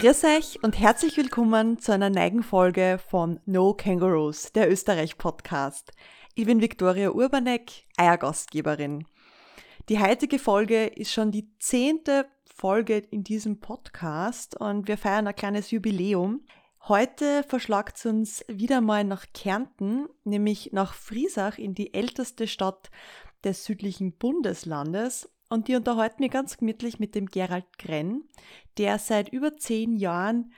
Grüß euch und herzlich willkommen zu einer neuen Folge von No Kangaroos, der Österreich-Podcast. Ich bin Viktoria Urbanek, Eiergastgeberin. Die heutige Folge ist schon die zehnte Folge in diesem Podcast und wir feiern ein kleines Jubiläum. Heute verschlagt es uns wieder mal nach Kärnten, nämlich nach Friesach in die älteste Stadt des südlichen Bundeslandes und die unterhalten wir ganz gemütlich mit dem Gerald Grenn, der seit über zehn Jahren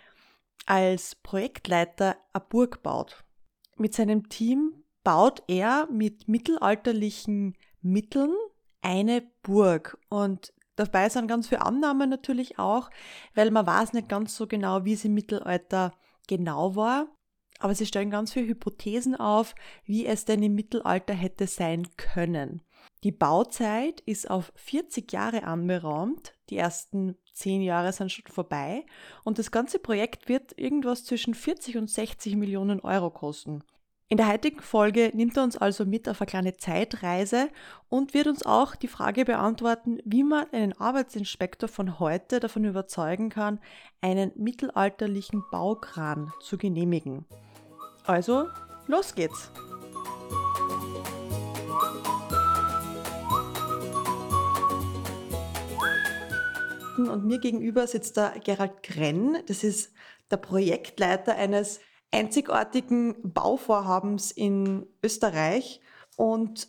als Projektleiter eine Burg baut. Mit seinem Team baut er mit mittelalterlichen Mitteln eine Burg und dabei sind ganz viele Annahmen natürlich auch, weil man weiß nicht ganz so genau, wie es im Mittelalter genau war. Aber sie stellen ganz viele Hypothesen auf, wie es denn im Mittelalter hätte sein können. Die Bauzeit ist auf 40 Jahre anberaumt. Die ersten 10 Jahre sind schon vorbei. Und das ganze Projekt wird irgendwas zwischen 40 und 60 Millionen Euro kosten. In der heutigen Folge nimmt er uns also mit auf eine kleine Zeitreise und wird uns auch die Frage beantworten, wie man einen Arbeitsinspektor von heute davon überzeugen kann, einen mittelalterlichen Baukran zu genehmigen. Also, los geht's! Und mir gegenüber sitzt der Gerald Grenn. Das ist der Projektleiter eines einzigartigen Bauvorhabens in Österreich. Und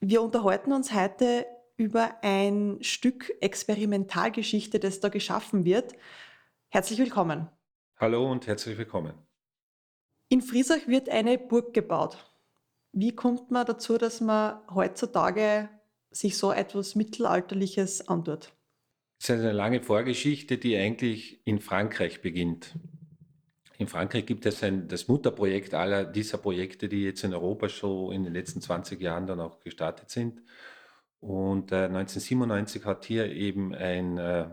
wir unterhalten uns heute über ein Stück Experimentalgeschichte, das da geschaffen wird. Herzlich willkommen. Hallo und herzlich willkommen. In Friesach wird eine Burg gebaut. Wie kommt man dazu, dass man heutzutage sich so etwas Mittelalterliches antut? Es ist eine lange Vorgeschichte, die eigentlich in Frankreich beginnt. In Frankreich gibt es ein, das Mutterprojekt aller dieser Projekte, die jetzt in Europa schon in den letzten 20 Jahren dann auch gestartet sind. Und äh, 1997 hat hier eben ein äh,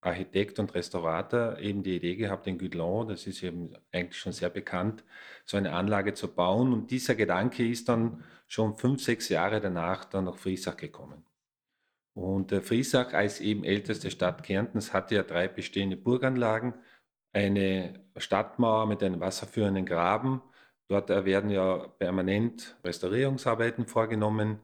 Architekt und Restaurator eben die Idee gehabt, in Gudelon, das ist eben eigentlich schon sehr bekannt, so eine Anlage zu bauen. Und dieser Gedanke ist dann schon fünf, sechs Jahre danach dann nach Friesach gekommen. Und äh, Friesach als eben älteste Stadt Kärntens hatte ja drei bestehende Burganlagen, eine Stadtmauer mit einem wasserführenden Graben. Dort werden ja permanent Restaurierungsarbeiten vorgenommen.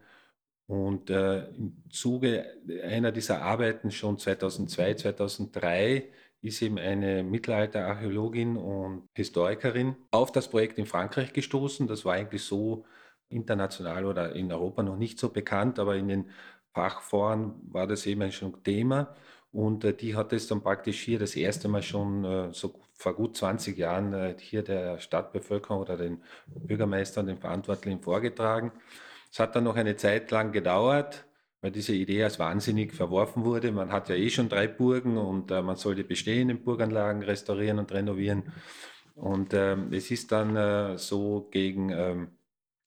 Und äh, im Zuge einer dieser Arbeiten schon 2002, 2003 ist eben eine Mittelalterarchäologin und Historikerin auf das Projekt in Frankreich gestoßen. Das war eigentlich so international oder in Europa noch nicht so bekannt, aber in den Fachforen war das eben schon Thema. Und äh, die hat es dann praktisch hier das erste Mal schon äh, so vor gut 20 Jahren äh, hier der Stadtbevölkerung oder den Bürgermeistern, den Verantwortlichen vorgetragen. Es hat dann noch eine Zeit lang gedauert, weil diese Idee als wahnsinnig verworfen wurde. Man hat ja eh schon drei Burgen und äh, man soll die bestehenden Burganlagen restaurieren und renovieren. Und ähm, es ist dann äh, so gegen ähm,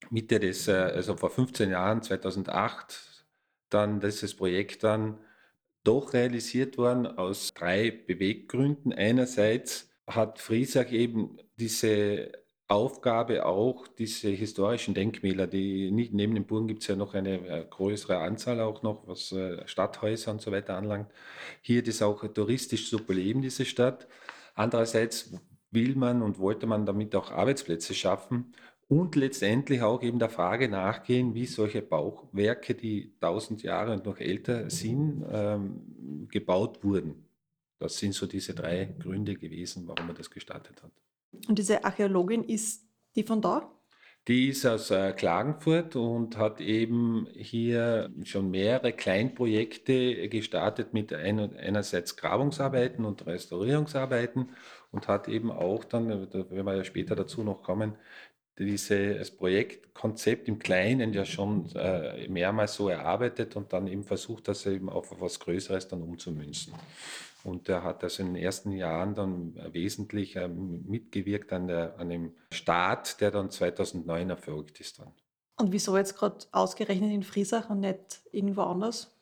Mitte des, äh, also vor 15 Jahren, 2008, dann dieses Projekt dann doch realisiert worden aus drei Beweggründen. Einerseits hat Friesack eben diese Aufgabe auch, diese historischen Denkmäler, die nicht neben den Burgen gibt es ja noch eine äh, größere Anzahl auch noch, was äh, Stadthäuser und so weiter anlangt. Hier das auch touristisch zu beleben, diese Stadt. Andererseits will man und wollte man damit auch Arbeitsplätze schaffen und letztendlich auch eben der Frage nachgehen, wie solche Bauwerke, die tausend Jahre und noch älter sind, ähm, gebaut wurden. Das sind so diese drei Gründe gewesen, warum man das gestartet hat. Und diese Archäologin ist die von da? Die ist aus äh, Klagenfurt und hat eben hier schon mehrere Kleinprojekte gestartet mit ein, einerseits Grabungsarbeiten und Restaurierungsarbeiten und hat eben auch dann, da werden wir ja später dazu noch kommen, dieses Projektkonzept im Kleinen ja schon äh, mehrmals so erarbeitet und dann eben versucht, das eben auf etwas Größeres dann umzumünzen. Und er hat also in den ersten Jahren dann wesentlich äh, mitgewirkt an, der, an dem Start, der dann 2009 erfolgt ist. Dann. Und wieso jetzt gerade ausgerechnet in Friesach und nicht irgendwo anders?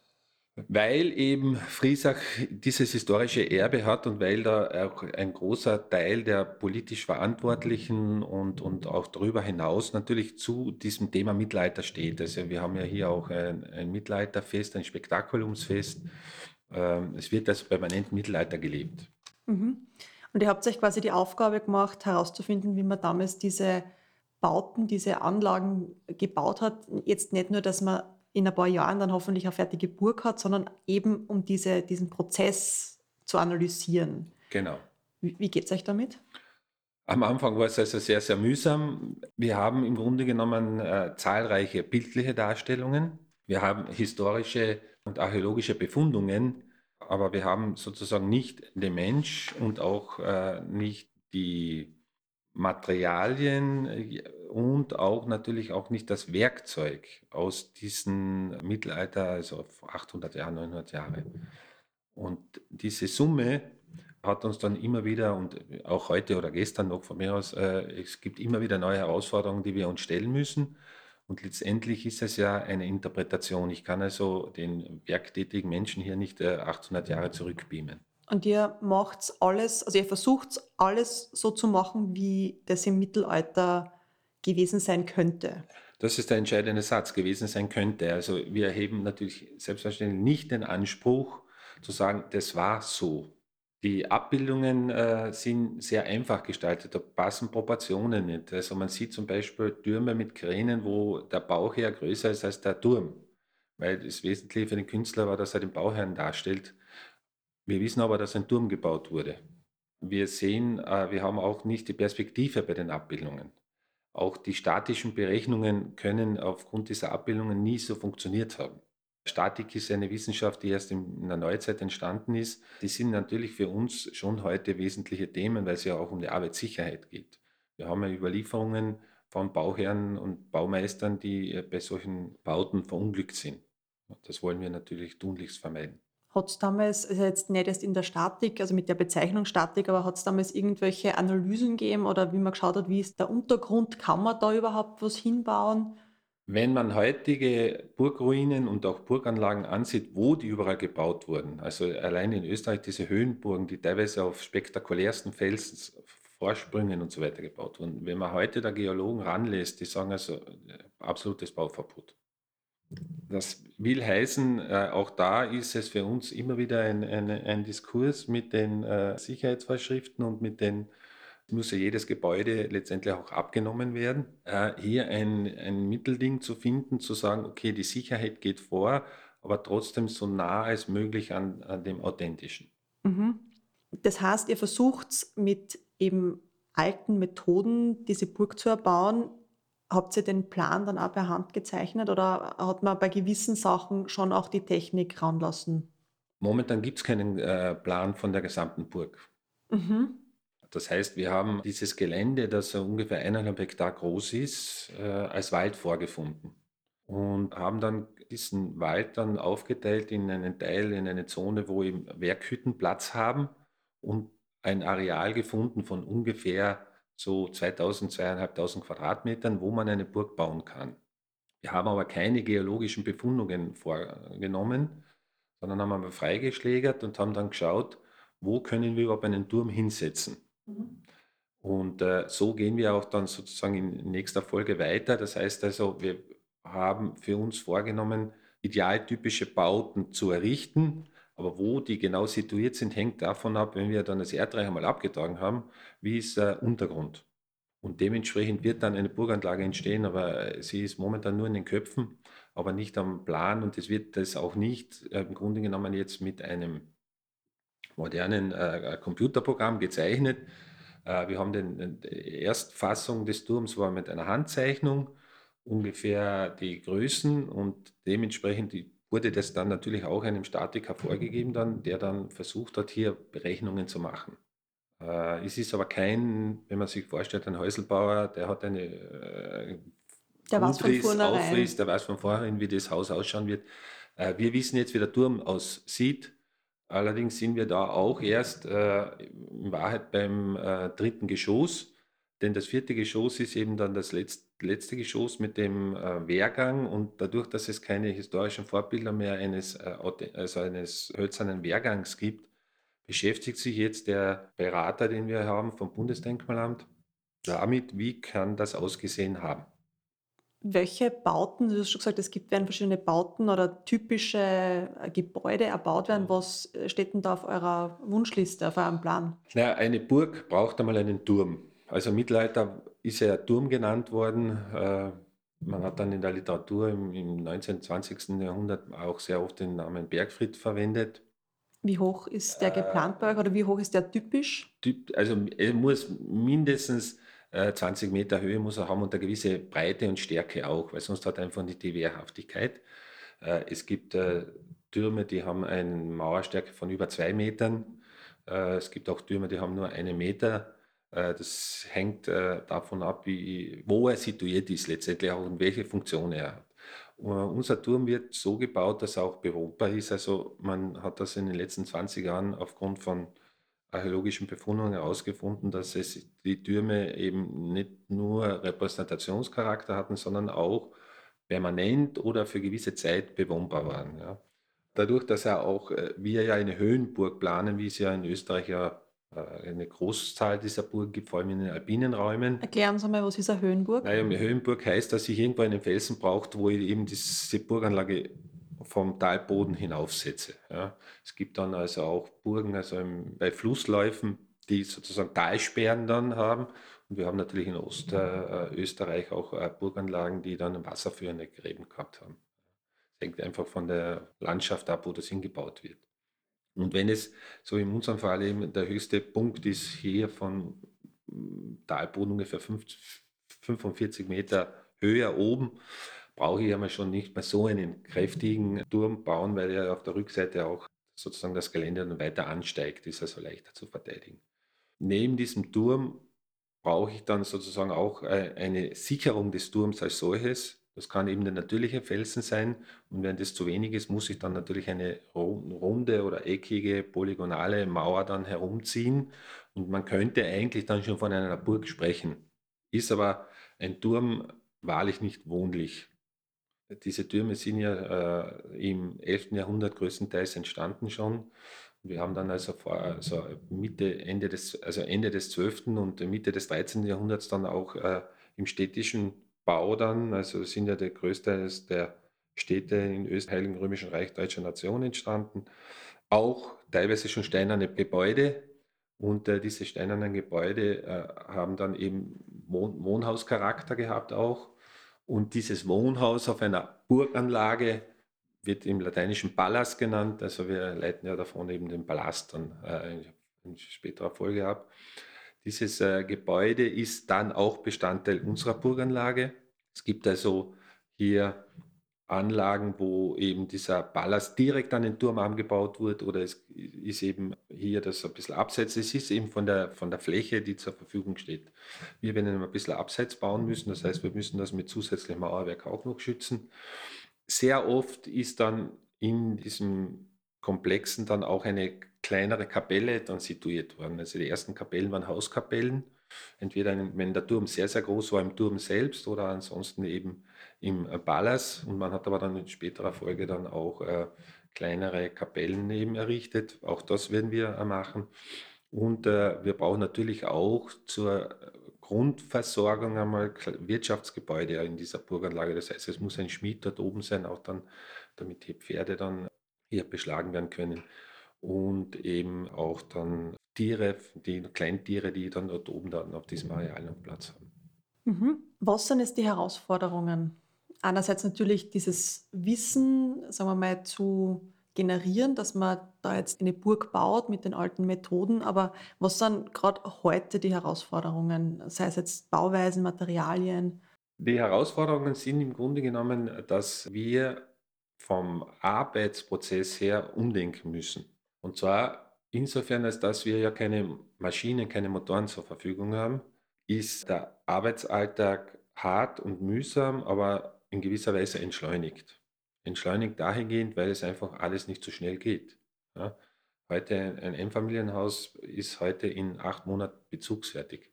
Weil eben Friesach dieses historische Erbe hat und weil da auch ein großer Teil der politisch Verantwortlichen und, und auch darüber hinaus natürlich zu diesem Thema Mittelalter steht. Also wir haben ja hier auch ein, ein Mittelalterfest, ein Spektakulumsfest. Ähm, es wird also permanent Mittelalter gelebt. Mhm. Und ihr habt euch quasi die Aufgabe gemacht, herauszufinden, wie man damals diese Bauten, diese Anlagen gebaut hat. Jetzt nicht nur, dass man in ein paar Jahren dann hoffentlich eine fertige Burg hat, sondern eben um diese, diesen Prozess zu analysieren. Genau. Wie, wie geht es euch damit? Am Anfang war es also sehr, sehr mühsam. Wir haben im Grunde genommen äh, zahlreiche bildliche Darstellungen. Wir haben historische und archäologische Befundungen, aber wir haben sozusagen nicht den Mensch und auch äh, nicht die Materialien äh, und auch natürlich auch nicht das Werkzeug aus diesem Mittelalter, also 800 Jahre, 900 Jahre. Und diese Summe hat uns dann immer wieder und auch heute oder gestern noch von mir aus, äh, es gibt immer wieder neue Herausforderungen, die wir uns stellen müssen. Und letztendlich ist es ja eine Interpretation. Ich kann also den werktätigen Menschen hier nicht äh, 800 Jahre zurückbeamen. Und ihr macht alles, also ihr versucht alles so zu machen, wie das im Mittelalter gewesen sein könnte. Das ist der entscheidende Satz, gewesen sein könnte. Also wir erheben natürlich selbstverständlich nicht den Anspruch zu sagen, das war so. Die Abbildungen äh, sind sehr einfach gestaltet, da passen Proportionen nicht. Also man sieht zum Beispiel Türme mit Kränen, wo der Bauherr größer ist als der Turm. Weil das Wesentliche für den Künstler war, dass er den Bauherrn darstellt. Wir wissen aber, dass ein Turm gebaut wurde. Wir sehen, äh, wir haben auch nicht die Perspektive bei den Abbildungen. Auch die statischen Berechnungen können aufgrund dieser Abbildungen nie so funktioniert haben. Statik ist eine Wissenschaft, die erst in der Neuzeit entstanden ist. Die sind natürlich für uns schon heute wesentliche Themen, weil es ja auch um die Arbeitssicherheit geht. Wir haben ja Überlieferungen von Bauherren und Baumeistern, die bei solchen Bauten verunglückt sind. Das wollen wir natürlich tunlichst vermeiden. Hat es damals, also jetzt nicht erst in der Statik, also mit der Bezeichnung Statik, aber hat es damals irgendwelche Analysen gegeben oder wie man geschaut hat, wie ist der Untergrund, kann man da überhaupt was hinbauen? Wenn man heutige Burgruinen und auch Burganlagen ansieht, wo die überall gebaut wurden, also allein in Österreich diese Höhenburgen, die teilweise auf spektakulärsten Felsen, Vorsprüngen und so weiter gebaut wurden. Wenn man heute der Geologen ranlässt, die sagen also äh, absolutes Bauverbot. Das will heißen, äh, auch da ist es für uns immer wieder ein, ein, ein Diskurs mit den äh, Sicherheitsvorschriften und mit den, muss ja jedes Gebäude letztendlich auch abgenommen werden. Äh, hier ein, ein Mittelding zu finden, zu sagen, okay, die Sicherheit geht vor, aber trotzdem so nah als möglich an, an dem Authentischen. Mhm. Das heißt, ihr versucht mit eben alten Methoden diese Burg zu erbauen, Habt ihr den Plan dann auch per Hand gezeichnet oder hat man bei gewissen Sachen schon auch die Technik ranlassen? Momentan gibt es keinen äh, Plan von der gesamten Burg. Mhm. Das heißt, wir haben dieses Gelände, das ungefähr eineinhalb Hektar groß ist, äh, als Wald vorgefunden und haben dann diesen Wald dann aufgeteilt in einen Teil, in eine Zone, wo eben Werkhütten Platz haben und ein Areal gefunden von ungefähr so 2000, 2500 Quadratmetern, wo man eine Burg bauen kann. Wir haben aber keine geologischen Befundungen vorgenommen, sondern haben einmal freigeschlägert und haben dann geschaut, wo können wir überhaupt einen Turm hinsetzen. Mhm. Und äh, so gehen wir auch dann sozusagen in nächster Folge weiter. Das heißt also, wir haben für uns vorgenommen, idealtypische Bauten zu errichten, aber wo die genau situiert sind, hängt davon ab, wenn wir dann das Erdreich einmal abgetragen haben, wie ist der Untergrund. Und dementsprechend wird dann eine Burganlage entstehen, aber sie ist momentan nur in den Köpfen, aber nicht am Plan und es wird das auch nicht äh, im Grunde genommen jetzt mit einem modernen äh, Computerprogramm gezeichnet. Äh, wir haben den, die Erstfassung des Turms war mit einer Handzeichnung ungefähr die Größen und dementsprechend die wurde das dann natürlich auch einem Statiker vorgegeben, dann, der dann versucht hat, hier Berechnungen zu machen. Äh, es ist aber kein, wenn man sich vorstellt, ein Häuselbauer, der hat eine äh, der Grundriss, Aufriss, der weiß von vornherein, wie das Haus ausschauen wird. Äh, wir wissen jetzt, wie der Turm aussieht. Allerdings sind wir da auch erst äh, in Wahrheit beim äh, dritten Geschoss, denn das vierte Geschoss ist eben dann das letzte letzte Geschoss mit dem äh, Wehrgang und dadurch, dass es keine historischen Vorbilder mehr eines, äh, also eines hölzernen Wehrgangs gibt, beschäftigt sich jetzt der Berater, den wir haben vom Bundesdenkmalamt, damit, wie kann das ausgesehen haben. Welche Bauten, du hast schon gesagt, es gibt werden verschiedene Bauten oder typische äh, Gebäude erbaut werden. Was steht denn da auf eurer Wunschliste, auf eurem Plan? Naja, eine Burg braucht einmal einen Turm. Also Mittelalter ist ja Turm genannt worden. Äh, man hat dann in der Literatur im, im 19., 20. Jahrhundert auch sehr oft den Namen Bergfried verwendet. Wie hoch ist der geplant bei euch oder wie hoch ist der typisch? Typ, also er muss mindestens äh, 20 Meter Höhe muss er haben und eine gewisse Breite und Stärke auch, weil sonst hat er einfach nicht die Wehrhaftigkeit. Äh, es gibt äh, Türme, die haben eine Mauerstärke von über zwei Metern. Äh, es gibt auch Türme, die haben nur einen Meter. Äh, das hängt äh, davon ab, wie, wo er situiert ist, letztendlich auch und welche Funktion er hat. Unser Turm wird so gebaut, dass er auch bewohnbar ist. Also man hat das in den letzten 20 Jahren aufgrund von archäologischen Befundungen herausgefunden, dass es die Türme eben nicht nur Repräsentationscharakter hatten, sondern auch permanent oder für gewisse Zeit bewohnbar waren. Ja. Dadurch, dass er auch, äh, wir ja eine Höhenburg planen, wie es ja in Österreich ja äh, eine Großzahl dieser Burgen gibt, vor allem in den alpinen Räumen. Erklären Sie mal, was ist eine Höhenburg? Naja, eine Höhenburg heißt, dass ich irgendwo einen Felsen braucht, wo ich eben diese Burganlage vom Talboden hinaufsetze. Ja. Es gibt dann also auch Burgen, also im, bei Flussläufen, die sozusagen Talsperren dann haben. Und wir haben natürlich in Ostösterreich auch äh, Burganlagen, die dann wasserführende Gräben gehabt haben. Das hängt einfach von der Landschaft ab, wo das hingebaut wird. Und wenn es, so in unserem Fall eben, der höchste Punkt ist hier von mm, Talboden ungefähr 50, 45 Meter höher oben, brauche ich einmal schon nicht mehr so einen kräftigen Turm bauen, weil er auf der Rückseite auch sozusagen das Gelände dann weiter ansteigt, ist also leichter zu verteidigen. Neben diesem Turm brauche ich dann sozusagen auch äh, eine Sicherung des Turms als solches, das kann eben der natürliche Felsen sein. Und wenn das zu wenig ist, muss ich dann natürlich eine runde oder eckige, polygonale Mauer dann herumziehen. Und man könnte eigentlich dann schon von einer Burg sprechen. Ist aber ein Turm wahrlich nicht wohnlich. Diese Türme sind ja äh, im 11. Jahrhundert größtenteils entstanden schon. Wir haben dann also, vor, also Mitte, Ende des, also Ende des 12. und Mitte des 13. Jahrhunderts dann auch äh, im städtischen Bau dann, also sind ja der größte der Städte in Österreich, Heiligen Römischen Reich Deutscher Nation entstanden. Auch teilweise schon steinerne Gebäude. Und äh, diese steinernen Gebäude äh, haben dann eben Wohn Wohnhauscharakter gehabt auch. Und dieses Wohnhaus auf einer Burganlage wird im lateinischen Palast genannt. Also wir leiten ja davon eben den Palast dann äh, in späterer Folge ab. Dieses äh, Gebäude ist dann auch Bestandteil unserer Burganlage. Es gibt also hier Anlagen, wo eben dieser Ballast direkt an den Turmarm gebaut wird oder es ist eben hier das ein bisschen abseits. Es ist eben von der, von der Fläche, die zur Verfügung steht. Wir werden ein bisschen abseits bauen müssen, das heißt, wir müssen das mit zusätzlichem Mauerwerk auch noch schützen. Sehr oft ist dann in diesem Komplexen dann auch eine kleinere Kapelle dann situiert worden. Also die ersten Kapellen waren Hauskapellen. Entweder wenn der Turm sehr, sehr groß war im Turm selbst oder ansonsten eben im Palas. Und man hat aber dann in späterer Folge dann auch äh, kleinere Kapellen eben errichtet. Auch das werden wir äh, machen. Und äh, wir brauchen natürlich auch zur Grundversorgung einmal Wirtschaftsgebäude in dieser Burganlage. Das heißt, es muss ein Schmied dort oben sein, auch dann, damit die Pferde dann hier beschlagen werden können und eben auch dann Tiere, die Kleintiere, die dann dort oben dann auf diesem Areal noch Platz haben. Mhm. Was sind jetzt die Herausforderungen? Einerseits natürlich dieses Wissen, sagen wir mal, zu generieren, dass man da jetzt eine Burg baut mit den alten Methoden, aber was sind gerade heute die Herausforderungen, sei es jetzt Bauweisen, Materialien? Die Herausforderungen sind im Grunde genommen, dass wir vom Arbeitsprozess her umdenken müssen. Und zwar insofern, als dass wir ja keine Maschinen, keine Motoren zur Verfügung haben, ist der Arbeitsalltag hart und mühsam, aber in gewisser Weise entschleunigt. Entschleunigt dahingehend, weil es einfach alles nicht so schnell geht. Ja? Heute ein Einfamilienhaus ist heute in acht Monaten bezugsfertig.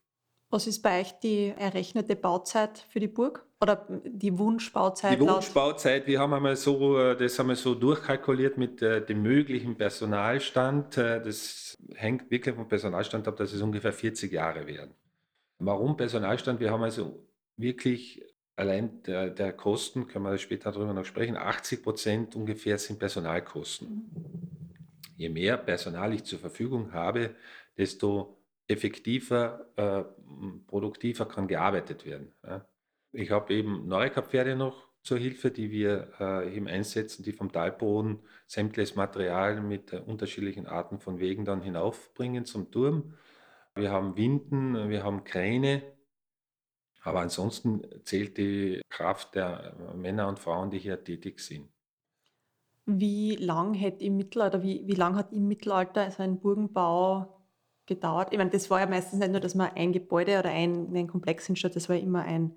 Was ist bei euch die errechnete Bauzeit für die Burg? Oder die Wunschbauzeit? Die Wunschbauzeit, wir haben einmal so, äh, das haben wir so durchkalkuliert mit äh, dem möglichen Personalstand. Äh, das hängt wirklich vom Personalstand ab, dass es ungefähr 40 Jahre werden. Warum Personalstand? Wir haben also wirklich allein der, der, Kosten, können wir später darüber noch sprechen, 80 Prozent ungefähr sind Personalkosten. Je mehr Personal ich zur Verfügung habe, desto effektiver, äh, produktiver kann gearbeitet werden. Ja. Ich habe eben Neurekap-Pferde noch zur Hilfe, die wir äh, eben einsetzen, die vom Talboden sämtliches Material mit äh, unterschiedlichen Arten von Wegen dann hinaufbringen zum Turm. Wir haben Winden, wir haben Kräne, aber ansonsten zählt die Kraft der Männer und Frauen, die hier tätig sind. Wie lang hätte im Mittelalter, wie, wie lang hat im Mittelalter so ein Burgenbau gedauert? Ich meine, das war ja meistens nicht nur, dass man ein Gebäude oder ein, ein Komplex hinstellt, das war immer ein,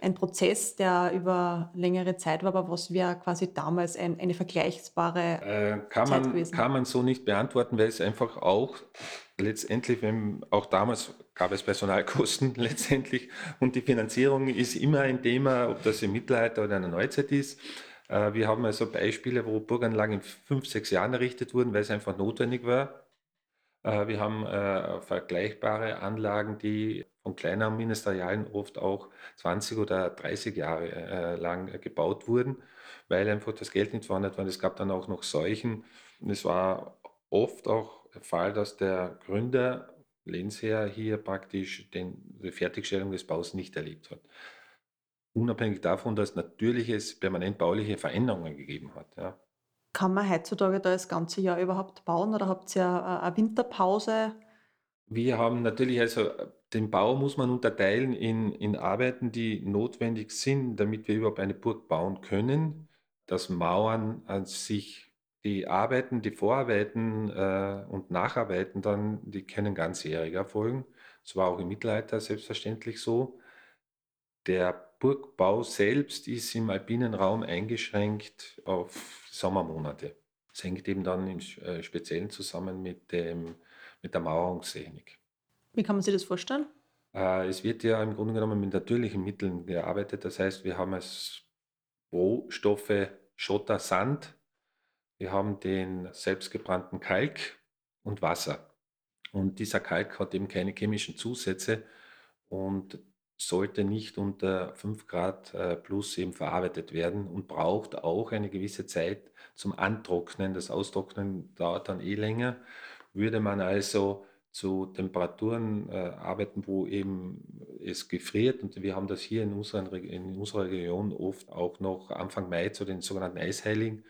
ein Prozess, der über längere Zeit war, aber was wäre quasi damals ein, eine vergleichbare äh, kann Zeit man, gewesen? Kann man so nicht beantworten, weil es einfach auch letztendlich, wenn, auch damals gab es Personalkosten letztendlich und die Finanzierung ist immer ein Thema, ob das im Mittelalter oder in der Neuzeit ist. Äh, wir haben also Beispiele, wo Burganlagen in fünf, sechs Jahren errichtet wurden, weil es einfach notwendig war. Äh, wir haben äh, vergleichbare Anlagen, die von kleineren Ministerialen oft auch 20 oder 30 Jahre lang gebaut wurden, weil einfach das Geld nicht vorhanden war. Es gab dann auch noch Seuchen. es war oft auch der Fall, dass der Gründer, Lehnsherr, hier praktisch den, die Fertigstellung des Baus nicht erlebt hat unabhängig davon, dass natürlich es permanent bauliche Veränderungen gegeben hat. Ja. Kann man heutzutage da das ganze Jahr überhaupt bauen oder habt ihr eine Winterpause? Wir haben natürlich, also den Bau muss man unterteilen in, in Arbeiten, die notwendig sind, damit wir überhaupt eine Burg bauen können. Das Mauern an sich, die Arbeiten, die Vorarbeiten äh, und Nacharbeiten dann, die können ganzjährig erfolgen. Das war auch im Mittelalter selbstverständlich so. Der Burgbau selbst ist im alpinen Raum eingeschränkt auf Sommermonate. Das hängt eben dann im äh, Speziellen zusammen mit, dem, mit der Mauerungstechnik. Wie kann man sich das vorstellen? Äh, es wird ja im Grunde genommen mit natürlichen Mitteln gearbeitet. Das heißt, wir haben als Rohstoffe Schotter, Sand, wir haben den selbstgebrannten Kalk und Wasser. Und dieser Kalk hat eben keine chemischen Zusätze und sollte nicht unter 5 Grad äh, plus eben verarbeitet werden und braucht auch eine gewisse Zeit zum Antrocknen. Das Austrocknen dauert dann eh länger. Würde man also zu Temperaturen äh, arbeiten, wo eben es gefriert, und wir haben das hier in, unseren, in unserer Region oft auch noch Anfang Mai zu den sogenannten Eisheiligen,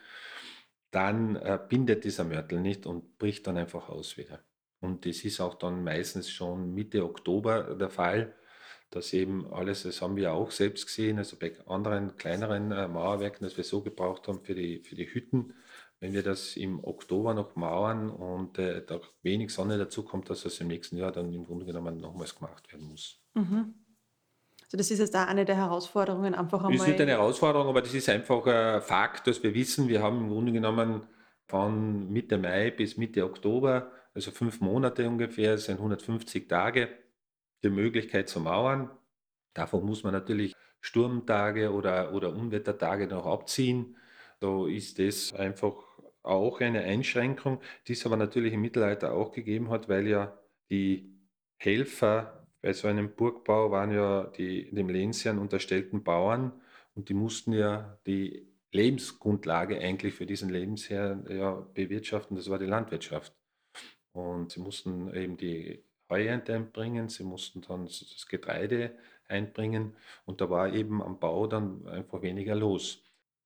dann äh, bindet dieser Mörtel nicht und bricht dann einfach aus wieder. Und das ist auch dann meistens schon Mitte Oktober der Fall dass eben alles, das haben wir auch selbst gesehen, also bei anderen kleineren äh, Mauerwerken, das wir so gebraucht haben für die, für die Hütten, wenn wir das im Oktober noch mauern und äh, da wenig Sonne dazu kommt, dass das im nächsten Jahr dann im Grunde genommen nochmals gemacht werden muss. Mhm. Also das ist jetzt auch eine der Herausforderungen, einfach einmal... Das ist nicht eine Herausforderung, aber das ist einfach ein Fakt, dass wir wissen, wir haben im Grunde genommen von Mitte Mai bis Mitte Oktober, also fünf Monate ungefähr, sind 150 Tage, die Möglichkeit zu mauern. Davon muss man natürlich Sturmtage oder, oder Unwettertage noch abziehen. So ist das einfach auch eine Einschränkung, die es aber natürlich im Mittelalter auch gegeben hat, weil ja die Helfer bei so einem Burgbau waren ja die dem Lehnsherrn unterstellten Bauern und die mussten ja die Lebensgrundlage eigentlich für diesen Lebensherrn ja bewirtschaften, das war die Landwirtschaft. Und sie mussten eben die Heuernte einbringen, sie mussten dann das Getreide einbringen und da war eben am Bau dann einfach weniger los.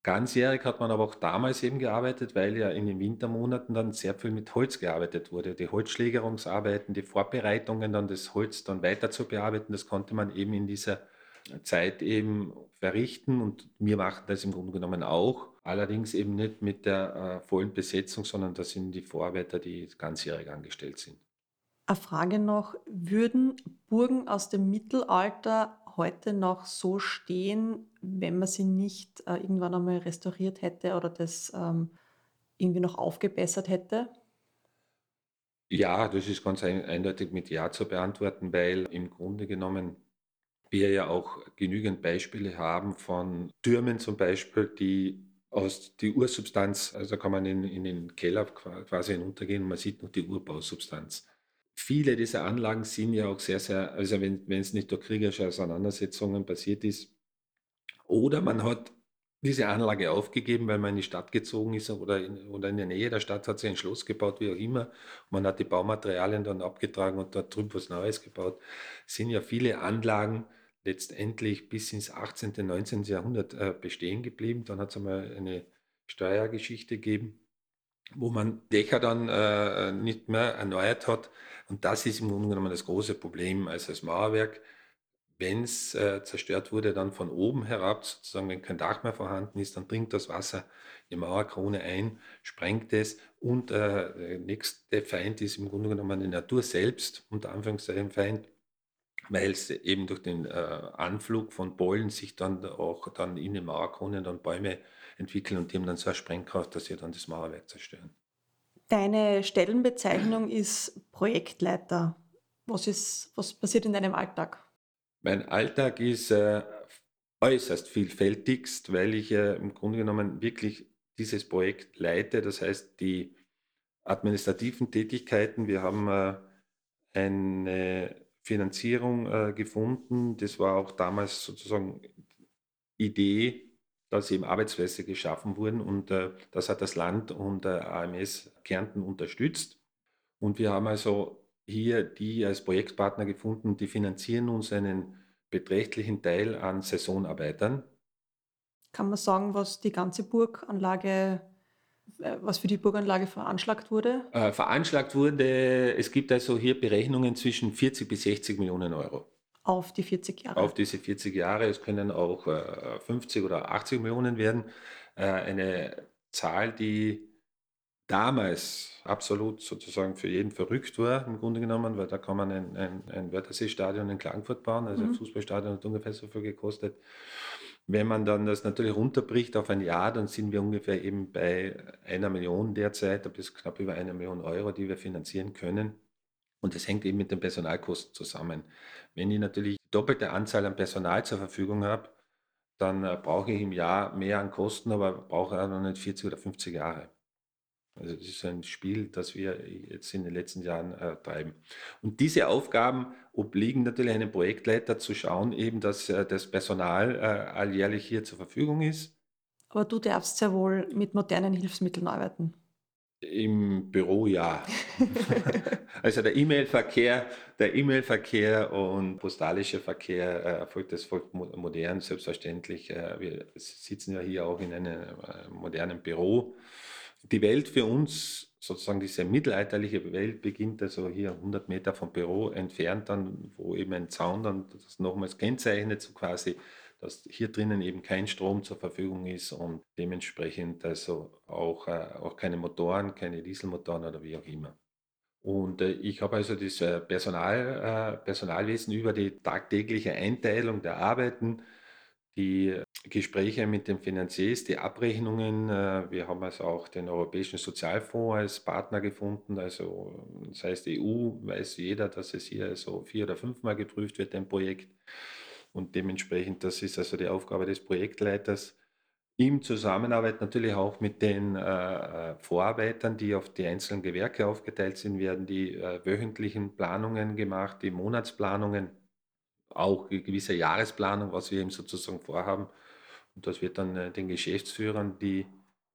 Ganzjährig hat man aber auch damals eben gearbeitet, weil ja in den Wintermonaten dann sehr viel mit Holz gearbeitet wurde. Die Holzschlägerungsarbeiten, die Vorbereitungen, dann das Holz dann weiter zu bearbeiten, das konnte man eben in dieser Zeit eben verrichten und wir machen das im Grunde genommen auch. Allerdings eben nicht mit der äh, vollen Besetzung, sondern das sind die Vorarbeiter, die ganzjährig angestellt sind. Eine Frage noch, würden Burgen aus dem Mittelalter heute noch so stehen, wenn man sie nicht äh, irgendwann einmal restauriert hätte oder das ähm, irgendwie noch aufgebessert hätte? Ja, das ist ganz ein, eindeutig mit Ja zu beantworten, weil im Grunde genommen wir ja auch genügend Beispiele haben von Türmen zum Beispiel, die aus die Ursubstanz, also kann man in, in den Keller quasi hinuntergehen und man sieht noch die Urbausubstanz viele dieser Anlagen sind ja auch sehr, sehr, also wenn, es nicht durch kriegerische Auseinandersetzungen passiert ist, Oder man hat diese Anlage aufgegeben, weil man in die Stadt gezogen ist oder in, oder in der Nähe der Stadt hat sich ein Schloss gebaut, wie auch immer. Man hat die Baumaterialien dann abgetragen und dort drüben was Neues gebaut. Es sind ja viele Anlagen letztendlich bis ins 18., 19. Jahrhundert äh, bestehen geblieben. Dann hat es einmal eine Steuergeschichte gegeben, wo man Dächer dann äh, nicht mehr erneuert hat. Und das ist im Grunde genommen das große Problem. Also das Mauerwerk wenn es äh, zerstört wurde, dann von oben herab, sozusagen, wenn kein Dach mehr vorhanden ist, dann dringt das Wasser die Mauerkrone ein, sprengt es und äh, der nächste Feind ist im Grunde genommen die Natur selbst, unter Anführungszeichen Feind, weil es eben durch den äh, Anflug von Bollen sich dann auch dann in den Mauerkronen dann Bäume entwickeln und die haben dann so eine Sprengkraft, dass sie dann das Mauerwerk zerstören. Deine Stellenbezeichnung ist Projektleiter. Was, ist, was passiert in deinem Alltag? Mein Alltag ist äh, äußerst vielfältigst, weil ich äh, im Grunde genommen wirklich dieses Projekt leite. Das heißt, die administrativen Tätigkeiten, wir haben äh, eine Finanzierung äh, gefunden. Das war auch damals sozusagen Idee, dass eben Arbeitsplätze geschaffen wurden und äh, das hat das Land und äh, AMS Kärnten unterstützt. Und wir haben also hier die als Projektpartner gefunden, die finanzieren uns einen beträchtlichen Teil an Saisonarbeitern. Kann man sagen, was die ganze Burganlage, äh, was für die Burganlage veranschlagt wurde? Äh, veranschlagt wurde, es gibt also hier Berechnungen zwischen 40 bis 60 Millionen Euro. Auf die 40 Jahre? Auf diese 40 Jahre. Es können auch äh, 50 oder 80 Millionen werden. Äh, eine Zahl, die damals absolut sozusagen für jeden verrückt war, im Grunde genommen, weil da kann man ein, ein, ein Wörthersee-Stadion in Klagenfurt bauen, also mhm. ein Fußballstadion hat ungefähr so viel gekostet. Wenn man dann das natürlich runterbricht auf ein Jahr, dann sind wir ungefähr eben bei einer Million derzeit, das ist knapp über eine Million Euro, die wir finanzieren können. Und das hängt eben mit den Personalkosten zusammen. Wenn ich natürlich doppelte Anzahl an Personal zur Verfügung habe, dann äh, brauche ich im Jahr mehr an Kosten, aber brauche auch noch nicht 40 oder 50 Jahre. Also das ist ein Spiel, das wir jetzt in den letzten Jahren äh, treiben. Und diese Aufgaben obliegen natürlich einem Projektleiter zu schauen, eben, dass äh, das Personal äh, alljährlich hier zur Verfügung ist. Aber du darfst sehr wohl mit modernen Hilfsmitteln arbeiten. Im Büro ja. also der E-Mail-Verkehr, der E-Mail-Verkehr und postalische Verkehr äh, erfolgt das folgt modern, selbstverständlich. Äh, wir sitzen ja hier auch in einem äh, modernen Büro die Welt für uns, sozusagen diese mittelalterliche Welt, beginnt also hier 100 Meter vom Büro entfernt, dann, wo eben ein Zaun dann das nochmals kennzeichnet, so quasi, dass hier drinnen eben kein Strom zur Verfügung ist und dementsprechend also auch, äh, auch keine Motoren, keine Dieselmotoren oder wie auch immer. Und äh, ich habe also das äh, Personal, Personalwesen über die tagtägliche Einteilung der Arbeiten, die Gespräche mit den Finanziers, die Abrechnungen. Wir haben also auch den Europäischen Sozialfonds als Partner gefunden. Also das heißt, EU weiß jeder, dass es hier so vier oder fünfmal geprüft wird, ein Projekt. Und dementsprechend, das ist also die Aufgabe des Projektleiters. Im Zusammenarbeit natürlich auch mit den äh, äh, Vorarbeitern, die auf die einzelnen Gewerke aufgeteilt sind, werden die äh, wöchentlichen Planungen gemacht, die Monatsplanungen, auch gewisse Jahresplanung, was wir eben sozusagen vorhaben und das wird dann äh, den Geschäftsführern, die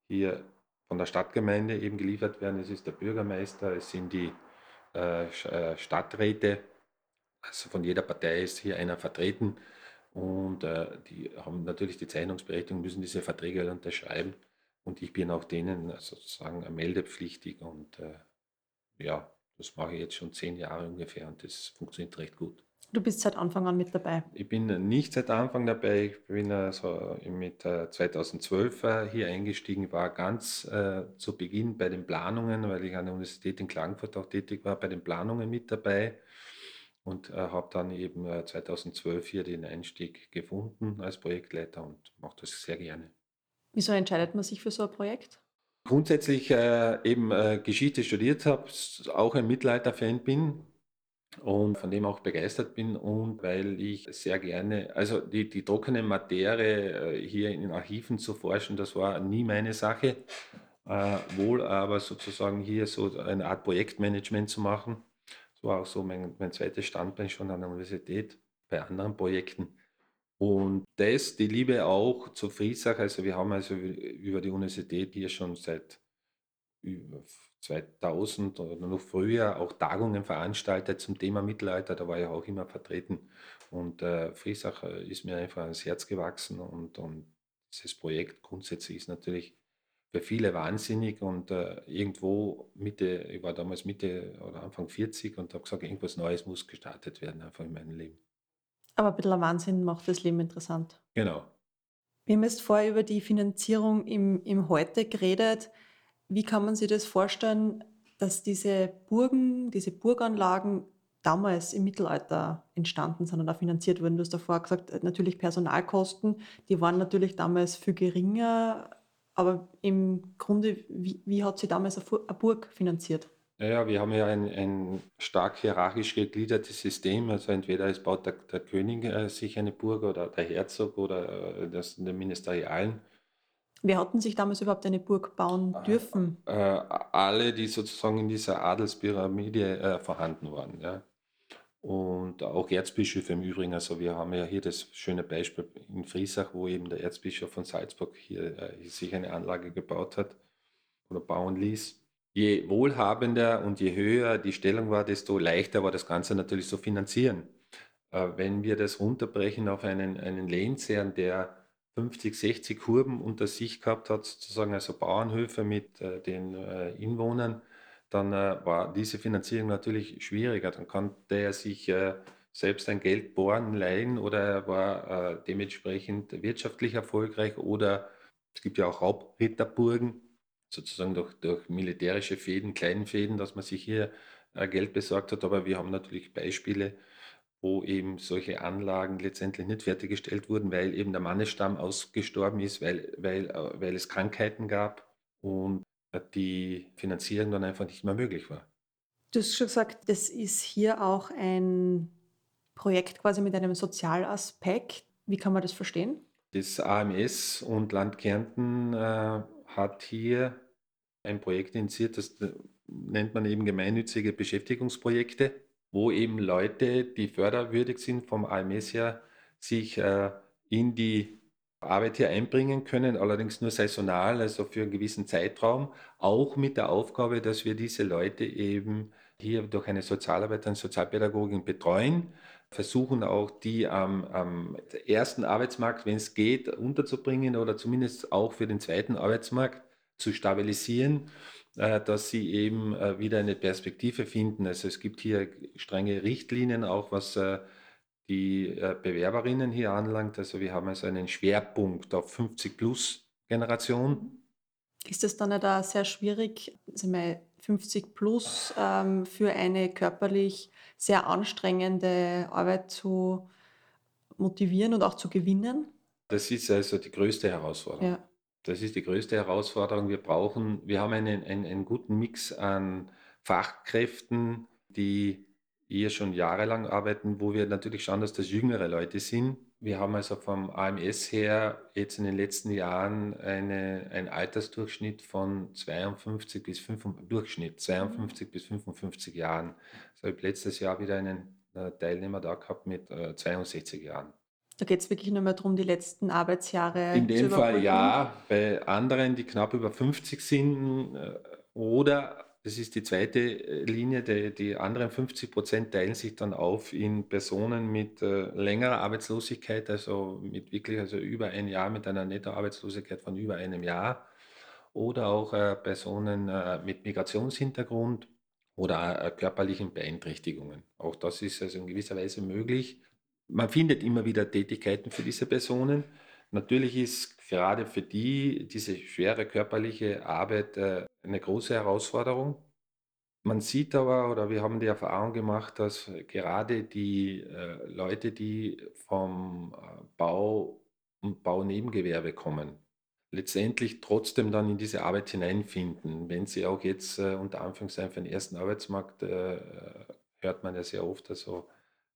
hier von der Stadtgemeinde eben geliefert werden. Es ist der Bürgermeister, es sind die äh, äh, Stadträte, also von jeder Partei ist hier einer vertreten und äh, die haben natürlich die Zeichnungsberechtigung, müssen diese Verträge unterschreiben und ich bin auch denen sozusagen meldepflichtig und äh, ja, das mache ich jetzt schon zehn Jahre ungefähr und das funktioniert recht gut. Du bist seit Anfang an mit dabei. Ich bin nicht seit Anfang dabei. Ich bin also mit 2012 äh, hier eingestiegen, war ganz äh, zu Beginn bei den Planungen, weil ich an der Universität in Klagenfurt auch tätig war, bei den Planungen mit dabei und äh, habe dann eben 2012 hier den Einstieg gefunden als Projektleiter und mache das sehr gerne. Wieso entscheidet man sich für so ein Projekt? Grundsätzlich äh, eben äh, Geschichte studiert habe, auch ein Mittelalter-Fan bin und von dem auch begeistert bin und weil ich sehr gerne, also die, die trockene Materie äh, hier in den Archiven zu forschen, das war nie meine Sache, äh, wohl aber sozusagen hier so eine Art Projektmanagement zu machen. War auch so mein, mein zweites Standbein schon an der Universität bei anderen Projekten. Und das, die Liebe auch zu Friesach, also wir haben also über die Universität hier schon seit über 2000 oder noch früher auch Tagungen veranstaltet zum Thema Mittelalter, da war ich auch immer vertreten. Und äh, Friesach äh, ist mir einfach ans Herz gewachsen und, und dieses Projekt grundsätzlich ist natürlich für viele wahnsinnig und äh, irgendwo Mitte, ich war damals Mitte oder Anfang 40 und habe gesagt, irgendwas Neues muss gestartet werden einfach in meinem Leben. Aber ein bisschen Wahnsinn macht das Leben interessant. Genau. Wir haben jetzt vorher über die Finanzierung im, im Heute geredet. Wie kann man sich das vorstellen, dass diese Burgen, diese Burganlagen damals im Mittelalter entstanden sind und auch finanziert wurden? Du hast davor gesagt, natürlich Personalkosten, die waren natürlich damals viel geringer aber im Grunde, wie, wie hat sie damals eine Burg finanziert? Ja, wir haben ja ein, ein stark hierarchisch gegliedertes System. Also entweder es baut der, der König äh, sich eine Burg oder der Herzog oder äh, das, der Ministerialen. Wer hatten sich damals überhaupt eine Burg bauen dürfen? Äh, alle, die sozusagen in dieser Adelspyramide äh, vorhanden waren. Ja und auch Erzbischöfe im Übrigen. Also wir haben ja hier das schöne Beispiel in Friesach, wo eben der Erzbischof von Salzburg hier äh, sich eine Anlage gebaut hat oder bauen ließ. Je wohlhabender und je höher die Stellung war, desto leichter war das Ganze natürlich zu finanzieren. Äh, wenn wir das runterbrechen auf einen, einen Lehnsherrn, der 50, 60 Kurben unter sich gehabt hat, sozusagen also Bauernhöfe mit äh, den äh, Inwohnern, dann äh, war diese Finanzierung natürlich schwieriger. Dann konnte er sich äh, selbst ein Geld bohren, leihen oder er war äh, dementsprechend wirtschaftlich erfolgreich oder es gibt ja auch Raubritterburgen, sozusagen durch, durch militärische Fäden, kleinen Fäden, dass man sich hier äh, Geld besorgt hat. Aber wir haben natürlich Beispiele, wo eben solche Anlagen letztendlich nicht fertiggestellt wurden, weil eben der Mannesstamm ausgestorben ist, weil, weil, äh, weil es Krankheiten gab. Und die Finanzierung dann einfach nicht mehr möglich war. Du hast schon gesagt, das ist hier auch ein Projekt quasi mit einem Sozialaspekt. Wie kann man das verstehen? Das AMS und Land Kärnten äh, hat hier ein Projekt initiiert, das nennt man eben gemeinnützige Beschäftigungsprojekte, wo eben Leute, die förderwürdig sind vom AMS her, sich äh, in die Arbeit hier einbringen können, allerdings nur saisonal, also für einen gewissen Zeitraum, auch mit der Aufgabe, dass wir diese Leute eben hier durch eine Sozialarbeit, eine Sozialpädagogin betreuen, versuchen auch die am, am ersten Arbeitsmarkt, wenn es geht, unterzubringen oder zumindest auch für den zweiten Arbeitsmarkt zu stabilisieren, äh, dass sie eben äh, wieder eine Perspektive finden. Also es gibt hier strenge Richtlinien, auch was äh, die äh, Bewerberinnen hier anlangt. Also wir haben also einen Schwerpunkt auf 50 plus Generation. Ist es dann nicht auch sehr schwierig, also 50 plus ähm, für eine körperlich sehr anstrengende Arbeit zu motivieren und auch zu gewinnen? Das ist also die größte Herausforderung. Ja. Das ist die größte Herausforderung. Wir brauchen, wir haben einen, einen, einen guten Mix an Fachkräften, die hier schon jahrelang arbeiten, wo wir natürlich schauen, dass das jüngere Leute sind. Wir haben also vom AMS her jetzt in den letzten Jahren eine, einen Altersdurchschnitt von 52 bis 55, Durchschnitt 52 bis 55 Jahren. Also ich habe letztes Jahr wieder einen äh, Teilnehmer da gehabt mit äh, 62 Jahren. Da geht es wirklich nur mehr darum, die letzten Arbeitsjahre In dem Fall ja. Bei anderen, die knapp über 50 sind äh, oder das ist die zweite äh, Linie. Die, die anderen 50 Prozent teilen sich dann auf in Personen mit äh, längerer Arbeitslosigkeit, also mit wirklich also über ein Jahr mit einer Nettoarbeitslosigkeit von über einem Jahr oder auch äh, Personen äh, mit Migrationshintergrund oder äh, körperlichen Beeinträchtigungen. Auch das ist also in gewisser Weise möglich. Man findet immer wieder Tätigkeiten für diese Personen. Natürlich ist gerade für die diese schwere körperliche Arbeit äh, eine große Herausforderung. Man sieht aber, oder wir haben die Erfahrung gemacht, dass gerade die äh, Leute, die vom äh, Bau und Baunebengewerbe kommen, letztendlich trotzdem dann in diese Arbeit hineinfinden. Wenn sie auch jetzt äh, unter Anführungszeichen für den ersten Arbeitsmarkt, äh, hört man ja sehr oft, also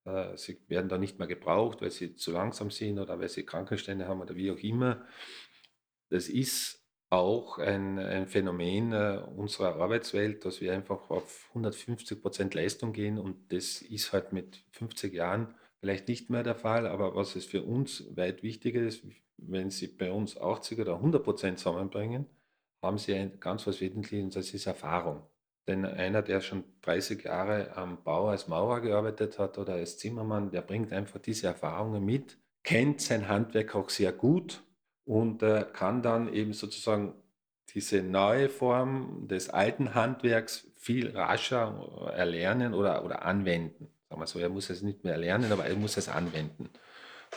äh, sie werden da nicht mehr gebraucht, weil sie zu langsam sind oder weil sie Krankenstände haben oder wie auch immer. Das ist auch ein, ein Phänomen äh, unserer Arbeitswelt, dass wir einfach auf 150 Prozent Leistung gehen und das ist halt mit 50 Jahren vielleicht nicht mehr der Fall, aber was es für uns weit wichtiger ist, wenn Sie bei uns 80 oder 100 Prozent zusammenbringen, haben Sie ein, ganz was Wesentliches, das ist Erfahrung. Denn einer, der schon 30 Jahre am Bau als Maurer gearbeitet hat oder als Zimmermann, der bringt einfach diese Erfahrungen mit, kennt sein Handwerk auch sehr gut und äh, kann dann eben sozusagen diese neue Form des alten Handwerks viel rascher erlernen oder, oder anwenden. Sagen wir so, er muss es nicht mehr erlernen, aber er muss es anwenden.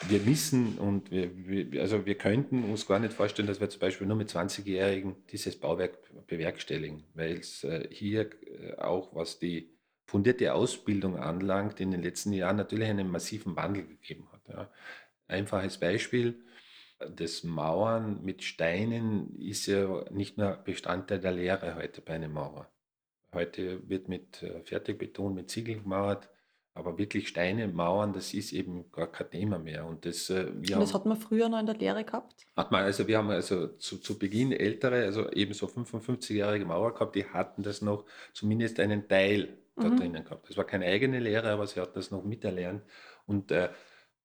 Wir wissen und wir, wir, also wir könnten uns gar nicht vorstellen, dass wir zum Beispiel nur mit 20-Jährigen dieses Bauwerk bewerkstelligen, weil es äh, hier äh, auch, was die fundierte Ausbildung anlangt, in den letzten Jahren natürlich einen massiven Wandel gegeben hat. Ja. Einfaches Beispiel, das Mauern mit Steinen ist ja nicht mehr Bestandteil der Lehre heute bei einem Mauer. Heute wird mit äh, Fertigbeton, mit Ziegel gemauert. Aber wirklich Steine, Mauern, das ist eben gar kein Thema mehr. Und das, äh, wir Und das hat man früher noch in der Lehre gehabt? Hat man, also wir haben also zu, zu Beginn ältere, also eben so 55-jährige Mauer gehabt, die hatten das noch zumindest einen Teil da mhm. drinnen gehabt. Das war keine eigene Lehre, aber sie hatten das noch miterlernt. Und äh,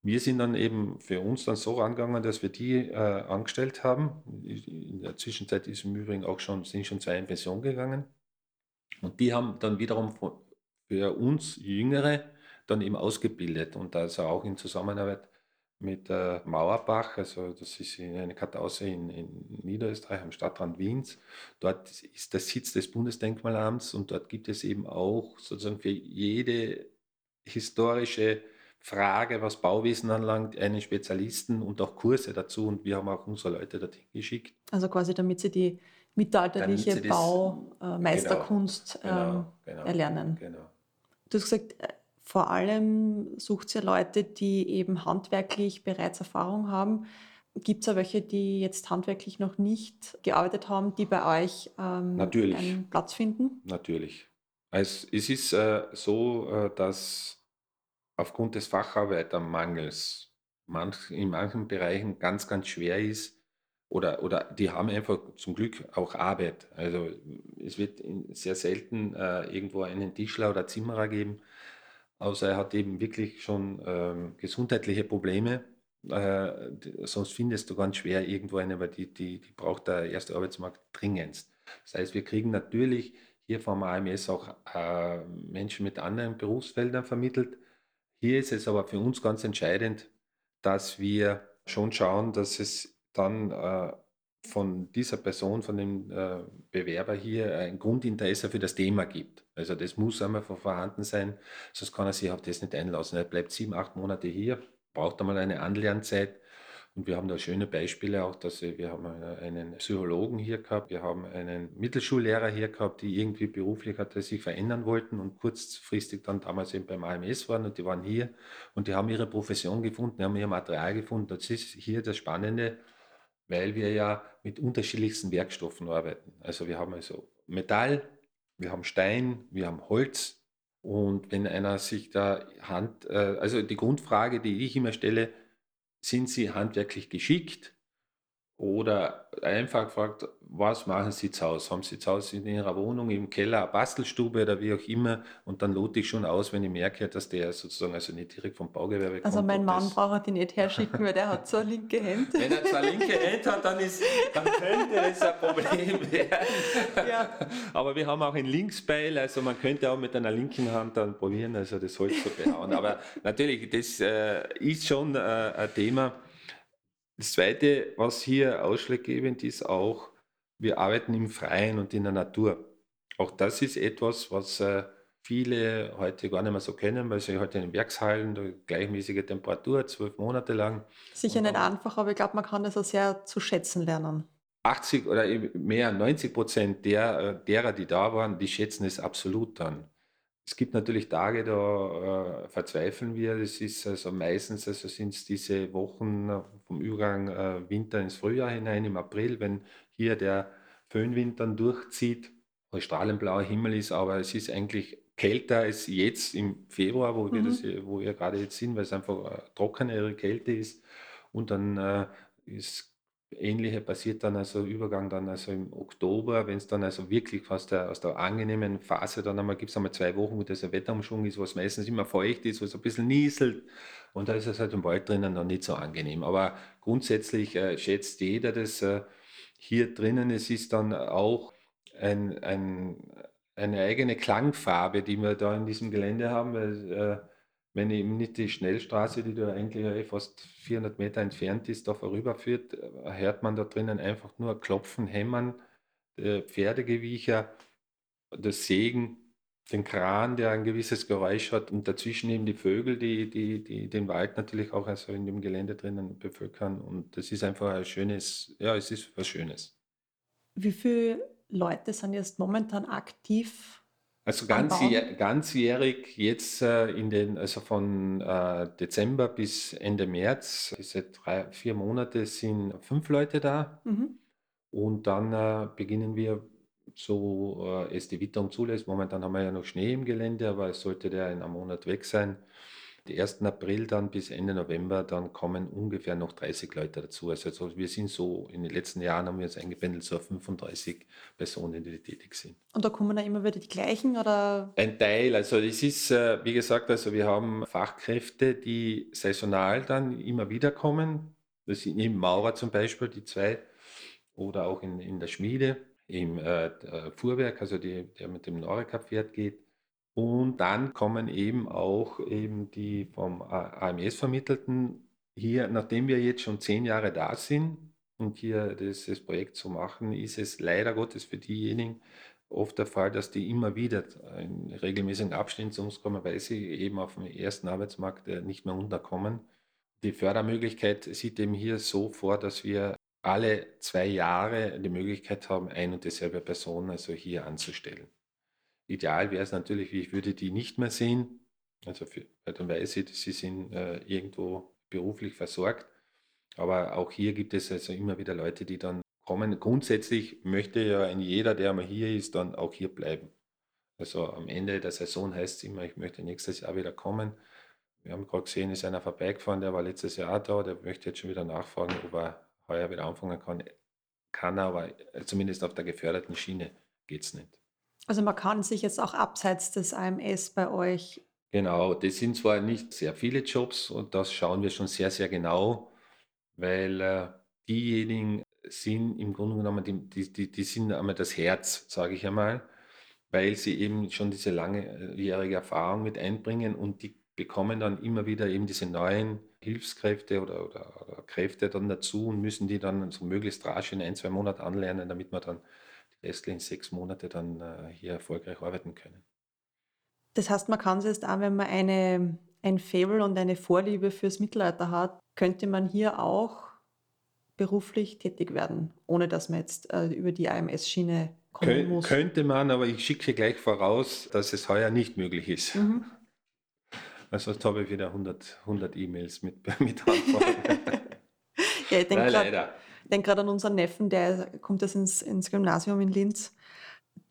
wir sind dann eben für uns dann so rangegangen, dass wir die äh, angestellt haben. In der Zwischenzeit ist im Übrigen auch schon, sind schon zwei in Pension gegangen. Und die haben dann wiederum für uns Jüngere dann eben ausgebildet und also auch in Zusammenarbeit mit äh, Mauerbach, also das ist eine Kartause in, in Niederösterreich am Stadtrand Wiens. Dort ist der Sitz des Bundesdenkmalamts und dort gibt es eben auch sozusagen für jede historische Frage, was Bauwesen anlangt, einen Spezialisten und auch Kurse dazu und wir haben auch unsere Leute dorthin geschickt. Also quasi damit sie die mittelalterliche Baumeisterkunst äh, genau, ähm, genau, erlernen. Genau. Du hast gesagt, äh, vor allem sucht ihr Leute, die eben handwerklich bereits Erfahrung haben. Gibt es auch welche, die jetzt handwerklich noch nicht gearbeitet haben, die bei euch ähm, einen Platz finden? Natürlich. Also es ist äh, so, äh, dass aufgrund des Facharbeitermangels manch, in manchen Bereichen ganz, ganz schwer ist, oder, oder die haben einfach zum Glück auch Arbeit. Also es wird sehr selten äh, irgendwo einen Tischler oder Zimmerer geben, außer er hat eben wirklich schon ähm, gesundheitliche Probleme. Äh, sonst findest du ganz schwer irgendwo eine, weil die, die, die braucht der erste Arbeitsmarkt dringendst. Das heißt, wir kriegen natürlich hier vom AMS auch äh, Menschen mit anderen Berufsfeldern vermittelt. Hier ist es aber für uns ganz entscheidend, dass wir schon schauen, dass es dann äh, von dieser Person, von dem äh, Bewerber hier ein Grundinteresse für das Thema gibt. Also das muss einmal vorhanden sein, sonst kann er sich auf das nicht einlassen. Er bleibt sieben, acht Monate hier, braucht einmal eine Anlernzeit. Und wir haben da schöne Beispiele auch, dass wir haben einen Psychologen hier gehabt, wir haben einen Mittelschullehrer hier gehabt, die irgendwie beruflich hat, sich verändern wollten und kurzfristig dann damals eben beim AMS waren und die waren hier und die haben ihre Profession gefunden, die haben ihr Material gefunden. Das ist hier das Spannende weil wir ja mit unterschiedlichsten Werkstoffen arbeiten. Also wir haben also Metall, wir haben Stein, wir haben Holz. Und wenn einer sich da Hand, äh, also die Grundfrage, die ich immer stelle, sind Sie handwerklich geschickt? Oder einfach gefragt, was machen Sie zu Hause? Haben Sie zu Hause in Ihrer Wohnung, im Keller, eine Bastelstube oder wie auch immer? Und dann lote ich schon aus, wenn ich merke, dass der sozusagen also nicht direkt vom Baugewerbe kommt. Also mein Mann braucht ihn nicht herschicken, weil der hat so eine linke Hand. Wenn er zwei linke Hände hat, dann, ist, dann könnte das ein Problem werden. Ja. Aber wir haben auch ein Linksbeil, also man könnte auch mit einer linken Hand dann probieren, also das Holz zu behauen. Aber natürlich, das äh, ist schon äh, ein Thema das Zweite, was hier ausschlaggebend ist, auch, wir arbeiten im Freien und in der Natur. Auch das ist etwas, was äh, viele heute gar nicht mehr so kennen, weil sie heute in den Werkshallen, gleichmäßige Temperatur, zwölf Monate lang. Sicher nicht einfach, aber ich glaube, man kann das auch sehr zu schätzen lernen. 80 oder mehr, 90 Prozent der, äh, derer, die da waren, die schätzen es absolut dann. Es gibt natürlich Tage, da äh, verzweifeln wir. Das ist also meistens, also sind es diese Wochen vom Übergang äh, Winter ins Frühjahr hinein im April, wenn hier der Föhnwind dann durchzieht, wo strahlenblauer Himmel ist, aber es ist eigentlich kälter als jetzt im Februar, wo, mhm. wir, das, wo wir gerade jetzt sind, weil es einfach äh, trockenere Kälte ist. Und dann äh, ist Ähnliche passiert dann also Übergang dann also im Oktober, wenn es dann also wirklich aus der, aus der angenehmen Phase dann einmal gibt es einmal zwei Wochen, wo das ein Wetterumschwung ist, was meistens immer feucht ist, wo es ein bisschen nieselt und da ist es halt im Wald drinnen noch nicht so angenehm. Aber grundsätzlich äh, schätzt jeder das äh, hier drinnen. Es ist dann auch ein, ein, eine eigene Klangfarbe, die wir da in diesem Gelände haben, weil äh, wenn eben nicht die Schnellstraße, die da eigentlich eh fast 400 Meter entfernt ist, da vorüberführt, hört man da drinnen einfach nur Klopfen, Hämmern, äh, Pferdegewiecher, das Sägen, den Kran, der ein gewisses Geräusch hat und dazwischen eben die Vögel, die, die, die den Wald natürlich auch also in dem Gelände drinnen bevölkern und das ist einfach ein schönes, ja, es ist was Schönes. Wie viele Leute sind jetzt momentan aktiv also ganz, ganzjährig jetzt äh, in den, also von äh, Dezember bis Ende März, diese drei, vier Monate sind fünf Leute da. Mhm. Und dann äh, beginnen wir so, es die Witterung zulässt. Momentan haben wir ja noch Schnee im Gelände, aber es sollte der in einem Monat weg sein. Die 1. April dann bis Ende November, dann kommen ungefähr noch 30 Leute dazu. Also, wir sind so, in den letzten Jahren haben wir uns eingependelt so auf 35 Personen, die tätig sind. Und da kommen dann immer wieder die gleichen oder? Ein Teil, also es ist, äh, wie gesagt, also wir haben Fachkräfte, die saisonal dann immer wieder kommen. Das sind eben Maurer zum Beispiel, die zwei, oder auch in, in der Schmiede, im äh, Fuhrwerk, also die, der mit dem Noreca-Pferd geht. Und dann kommen eben auch eben die vom AMS vermittelten hier, nachdem wir jetzt schon zehn Jahre da sind und hier das Projekt zu machen, ist es leider Gottes für diejenigen oft der Fall, dass die immer wieder in regelmäßigen Abständen zu uns kommen, weil sie eben auf dem ersten Arbeitsmarkt äh, nicht mehr unterkommen. Die Fördermöglichkeit sieht eben hier so vor, dass wir alle zwei Jahre die Möglichkeit haben, ein und dieselbe Person also hier anzustellen. Ideal wäre es natürlich, ich würde die nicht mehr sehen. Also für, dann weiß ich, sie sind äh, irgendwo beruflich versorgt. Aber auch hier gibt es also immer wieder Leute, die dann kommen. Grundsätzlich möchte ja jeder, der mal hier ist, dann auch hier bleiben. Also am Ende der Saison heißt es immer, ich möchte nächstes Jahr wieder kommen. Wir haben gerade gesehen, ist einer vorbeigefahren, der war letztes Jahr da, der möchte jetzt schon wieder nachfragen, ob er heuer wieder anfangen kann. Kann er, aber zumindest auf der geförderten Schiene geht es nicht. Also man kann sich jetzt auch abseits des AMS bei euch. Genau, das sind zwar nicht sehr viele Jobs und das schauen wir schon sehr, sehr genau, weil äh, diejenigen sind im Grunde genommen, die, die, die sind einmal das Herz, sage ich einmal, weil sie eben schon diese langjährige Erfahrung mit einbringen und die bekommen dann immer wieder eben diese neuen Hilfskräfte oder, oder, oder Kräfte dann dazu und müssen die dann so möglichst rasch in ein, zwei Monaten anlernen, damit man dann restlichen sechs Monate dann äh, hier erfolgreich arbeiten können. Das heißt, man kann es jetzt auch, wenn man eine, ein Fable und eine Vorliebe fürs Mittelalter hat, könnte man hier auch beruflich tätig werden, ohne dass man jetzt äh, über die AMS-Schiene kommen Kön muss. Könnte man, aber ich schicke gleich voraus, dass es heuer nicht möglich ist. Mhm. Also jetzt habe ich wieder 100, 100 E-Mails mit, mit Anfragen. ja, ich denke leider denke gerade an unseren Neffen, der kommt jetzt ins, ins Gymnasium in Linz.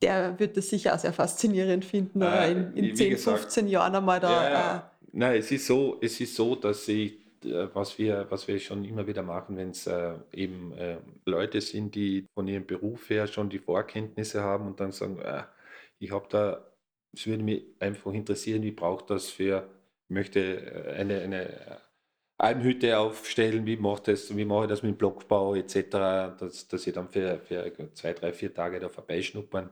Der wird das sicher auch sehr faszinierend finden, äh, in, in 10, gesagt, 15 Jahren einmal da. Ja, ja. Äh, Nein, es ist so, es ist so, dass ich äh, was wir, was wir schon immer wieder machen, wenn es äh, eben äh, Leute sind, die von ihrem Beruf her schon die Vorkenntnisse haben und dann sagen, äh, ich habe da, es würde mich einfach interessieren, wie braucht das für, ich möchte äh, eine, eine Almhütte aufstellen, wie mache, das, wie mache ich das mit dem Blockbau etc., dass, dass sie dann für, für zwei, drei, vier Tage da vorbeischnuppern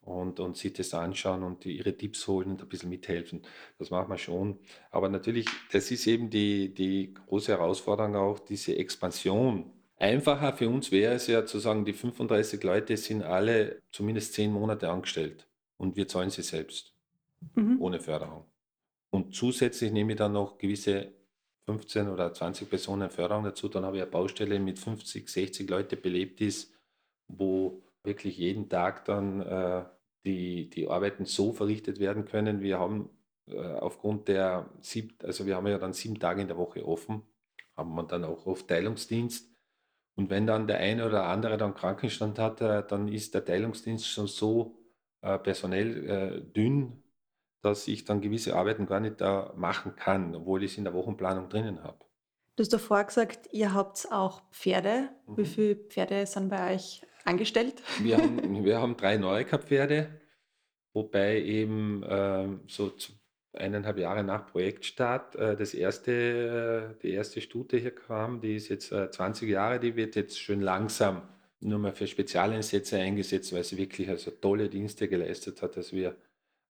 und, und sich das anschauen und die, ihre Tipps holen und ein bisschen mithelfen. Das machen wir schon. Aber natürlich, das ist eben die, die große Herausforderung auch, diese Expansion. Einfacher für uns wäre es ja zu sagen, die 35 Leute sind alle zumindest zehn Monate angestellt und wir zahlen sie selbst, mhm. ohne Förderung. Und zusätzlich nehme ich dann noch gewisse 15 oder 20 Personen Förderung dazu. Dann habe ich eine Baustelle mit 50, 60 Leute belebt ist, wo wirklich jeden Tag dann äh, die, die Arbeiten so verrichtet werden können. Wir haben äh, aufgrund der sieb, also wir haben ja dann sieben Tage in der Woche offen, haben wir dann auch oft Teilungsdienst. Und wenn dann der eine oder andere dann Krankenstand hat, äh, dann ist der Teilungsdienst schon so äh, personell äh, dünn, dass ich dann gewisse Arbeiten gar nicht da machen kann, obwohl ich es in der Wochenplanung drinnen habe. Du hast davor gesagt, ihr habt auch Pferde. Mhm. Wie viele Pferde sind bei euch angestellt? Wir haben, wir haben drei Neuka-Pferde, wobei eben äh, so eineinhalb Jahre nach Projektstart äh, das erste, äh, die erste Stute hier kam. Die ist jetzt äh, 20 Jahre, die wird jetzt schön langsam nur mal für Spezialeinsätze eingesetzt, weil sie wirklich also tolle Dienste geleistet hat. Also wir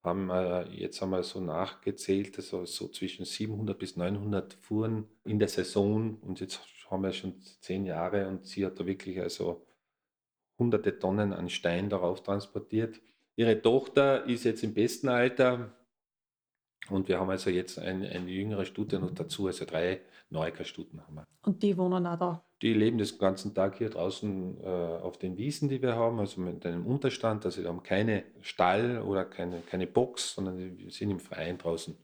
haben äh, jetzt haben wir so nachgezählt, also so zwischen 700 bis 900 Fuhren in der Saison und jetzt haben wir schon zehn Jahre und sie hat da wirklich also hunderte Tonnen an Stein darauf transportiert. Ihre Tochter ist jetzt im besten Alter, und wir haben also jetzt eine, eine jüngere Stute noch dazu, also drei Neuker-Stuten haben wir. Und die wohnen auch da? Die leben den ganzen Tag hier draußen äh, auf den Wiesen, die wir haben, also mit einem Unterstand. Also wir haben keine Stall oder keine, keine Box, sondern wir sind im Freien draußen.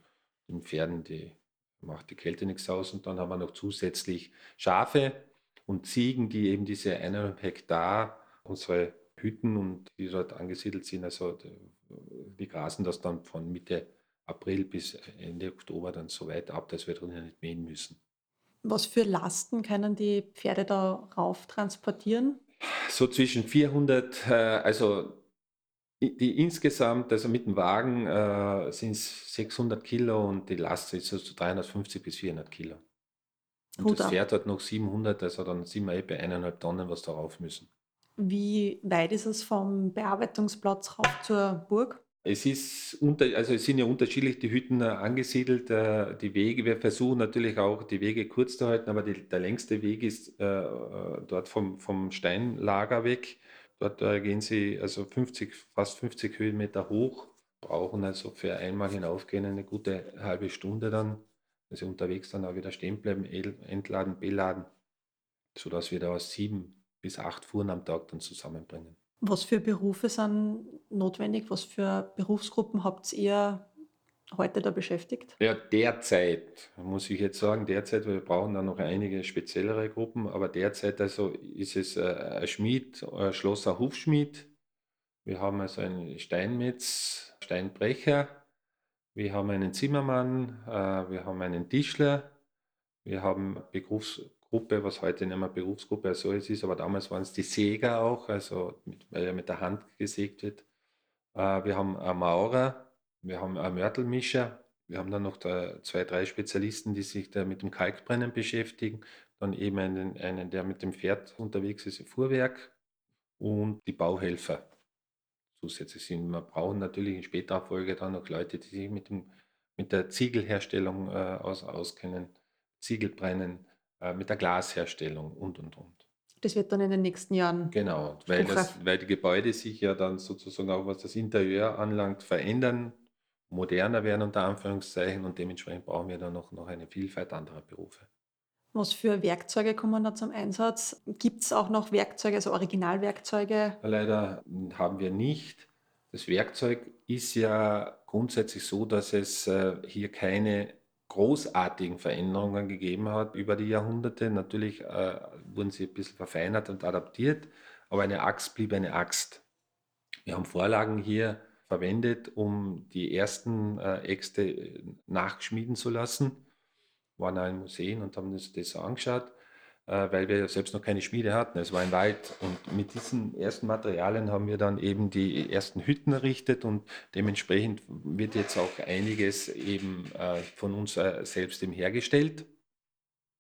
Im Pferden, die macht die Kälte nichts aus. Und dann haben wir noch zusätzlich Schafe und Ziegen, die eben diese eineinhalb Hektar unsere Hütten und die dort angesiedelt sind, also die grasen das dann von Mitte April bis Ende Oktober dann so weit ab, dass wir drinnen nicht mähen müssen. Was für Lasten können die Pferde da rauf transportieren? So zwischen 400, äh, also die insgesamt, also mit dem Wagen äh, sind es 600 Kilo und die Last ist so 350 bis 400 Kilo. Und Hut das Pferd hat noch 700, also dann sind wir eh bei eineinhalb Tonnen, was darauf müssen. Wie weit ist es vom Bearbeitungsplatz rauf zur Burg? Es ist unter, also es sind ja unterschiedlich die Hütten äh, angesiedelt, äh, die Wege. Wir versuchen natürlich auch die Wege kurz zu halten, aber die, der längste Weg ist äh, äh dort vom, vom Steinlager weg. Dort gehen sie also 50, fast 50 Höhenmeter hoch, brauchen also für einmal hinaufgehen eine gute halbe Stunde dann. Also unterwegs dann auch wieder stehen bleiben, entladen, beladen, sodass wir da sieben bis acht Fuhren am Tag dann zusammenbringen. Was für Berufe sind notwendig? Was für Berufsgruppen habt ihr heute da beschäftigt? Ja, derzeit, muss ich jetzt sagen, derzeit, wir brauchen da noch einige speziellere Gruppen, aber derzeit also ist es äh, ein Schmied, ein Schlosser Hufschmied. Wir haben also einen Steinmetz, Steinbrecher. Wir haben einen Zimmermann, äh, wir haben einen Tischler, wir haben Berufs Gruppe, was heute nicht mehr Berufsgruppe als solches ist, aber damals waren es die Säger auch, also mit, weil ja mit der Hand gesägt wird. Äh, wir haben einen Maurer, wir haben einen Mörtelmischer, wir haben dann noch zwei, drei Spezialisten, die sich da mit dem Kalkbrennen beschäftigen, dann eben einen, einen der mit dem Pferd unterwegs ist, Fuhrwerk und die Bauhelfer zusätzlich sind. Wir brauchen natürlich in späterer Folge dann noch Leute, die sich mit, dem, mit der Ziegelherstellung äh, aus, auskennen, Ziegelbrennen, äh, mit der Glasherstellung und, und, und. Das wird dann in den nächsten Jahren. Genau, weil, das, weil die Gebäude sich ja dann sozusagen auch, was das Interieur anlangt, verändern, moderner werden unter Anführungszeichen und dementsprechend brauchen wir dann noch, noch eine Vielfalt anderer Berufe. Was für Werkzeuge kommen da zum Einsatz? Gibt es auch noch Werkzeuge, also Originalwerkzeuge? Leider haben wir nicht. Das Werkzeug ist ja grundsätzlich so, dass es äh, hier keine großartigen Veränderungen gegeben hat über die Jahrhunderte. Natürlich äh, wurden sie ein bisschen verfeinert und adaptiert, aber eine Axt blieb eine Axt. Wir haben Vorlagen hier verwendet, um die ersten äh, Äxte äh, nachschmieden zu lassen. Waren auch in Museen und haben uns das angeschaut. Äh, weil wir selbst noch keine Schmiede hatten. Es war ein Wald und mit diesen ersten Materialien haben wir dann eben die ersten Hütten errichtet und dementsprechend wird jetzt auch einiges eben äh, von uns äh, selbst eben hergestellt.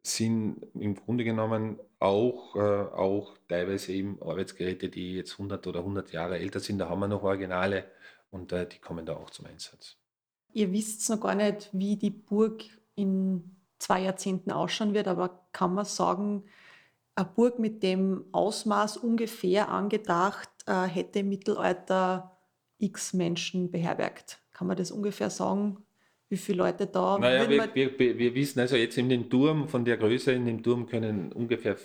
Sind im Grunde genommen auch, auch teilweise eben Arbeitsgeräte, die jetzt 100 oder 100 Jahre älter sind. Da haben wir noch Originale und die kommen da auch zum Einsatz. Ihr wisst noch gar nicht, wie die Burg in zwei Jahrzehnten ausschauen wird, aber kann man sagen, eine Burg mit dem Ausmaß ungefähr angedacht äh, hätte im Mittelalter x Menschen beherbergt. Kann man das ungefähr sagen? Wie viele Leute da? Naja, wir, wir, wir, wissen also jetzt in dem Turm, von der Größe in dem Turm können ungefähr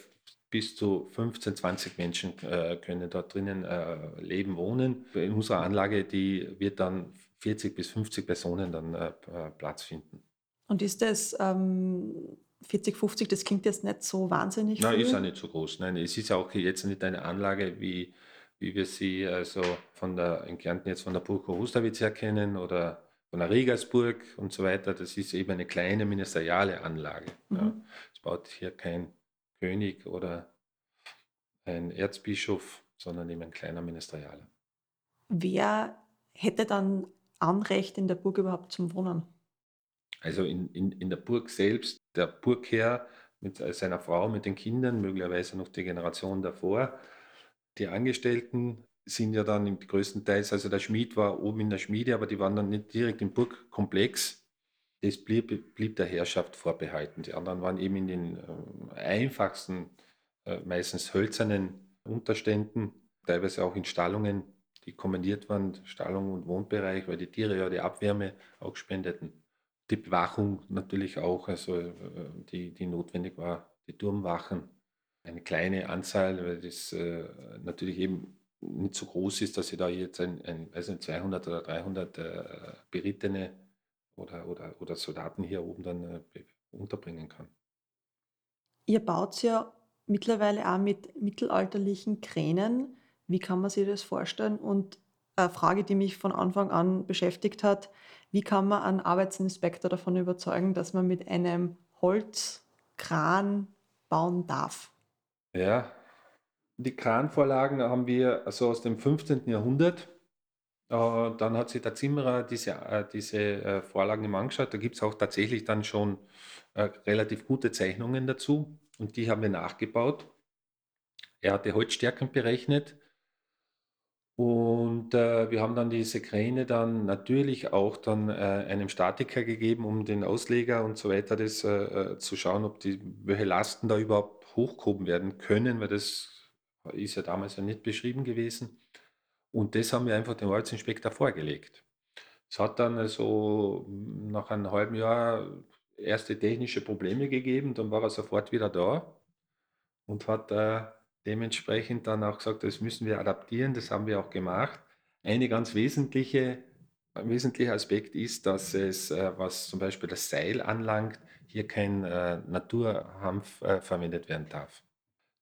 bis zu 15, 20 Menschen äh, können dort drinnen äh, leben, wohnen. In unserer Anlage, die wird dann 40 bis 50 Personen dann äh, Platz finden. Und ist das ähm, 40, 50, das klingt jetzt nicht so wahnsinnig Nein, viel. ist auch nicht so groß. Nein, es ist auch jetzt nicht eine Anlage, wie, wie wir sie also von der, in Kärnten jetzt von der Burg Osterwitz her kennen oder von der Regersburg und so weiter. Das ist eben eine kleine ministeriale Anlage. Mhm. Ja. Es baut hier kein König oder ein Erzbischof, sondern eben ein kleiner Ministerialer. Wer hätte dann Anrecht in der Burg überhaupt zum Wohnen? Also in, in, in der Burg selbst, der Burgherr mit seiner Frau, mit den Kindern, möglicherweise noch die Generation davor. Die Angestellten sind ja dann größtenteils, also der Schmied war oben in der Schmiede, aber die waren dann nicht direkt im Burgkomplex. Das blieb, blieb der Herrschaft vorbehalten. Die anderen waren eben in den äh, einfachsten, äh, meistens hölzernen Unterständen, teilweise auch in Stallungen, die kommandiert waren, Stallung und Wohnbereich, weil die Tiere ja die Abwärme auch spendeten. Die Bewachung natürlich auch, also äh, die, die notwendig war, die Turmwachen. Eine kleine Anzahl, weil das äh, natürlich eben nicht so groß ist, dass ich da jetzt ein, ein also 200 oder 300 äh, Berittene oder, oder, oder Soldaten hier oben dann äh, unterbringen kann. Ihr baut ja mittlerweile auch mit mittelalterlichen Kränen. Wie kann man sich das vorstellen? Und eine Frage, die mich von Anfang an beschäftigt hat, wie kann man einen Arbeitsinspektor davon überzeugen, dass man mit einem Holzkran bauen darf? Ja, die Kranvorlagen haben wir also aus dem 15. Jahrhundert. Äh, dann hat sich der Zimmerer diese, äh, diese äh, Vorlagen im angeschaut. Da gibt es auch tatsächlich dann schon relativ gute Zeichnungen dazu und die haben wir nachgebaut. Er hat die Holzstärken berechnet und äh, wir haben dann diese Kräne dann natürlich auch dann äh, einem Statiker gegeben, um den Ausleger und so weiter das äh, zu schauen, ob die welche Lasten da überhaupt hochgehoben werden können, weil das ist ja damals ja nicht beschrieben gewesen. Und das haben wir einfach dem Arbeitsinspektor vorgelegt. Es hat dann also nach einem halben Jahr erste technische Probleme gegeben, dann war er sofort wieder da und hat äh, dementsprechend dann auch gesagt, das müssen wir adaptieren, das haben wir auch gemacht. Eine ganz wesentliche, ein wesentlicher Aspekt ist, dass es, äh, was zum Beispiel das Seil anlangt, hier kein äh, Naturhanf äh, verwendet werden darf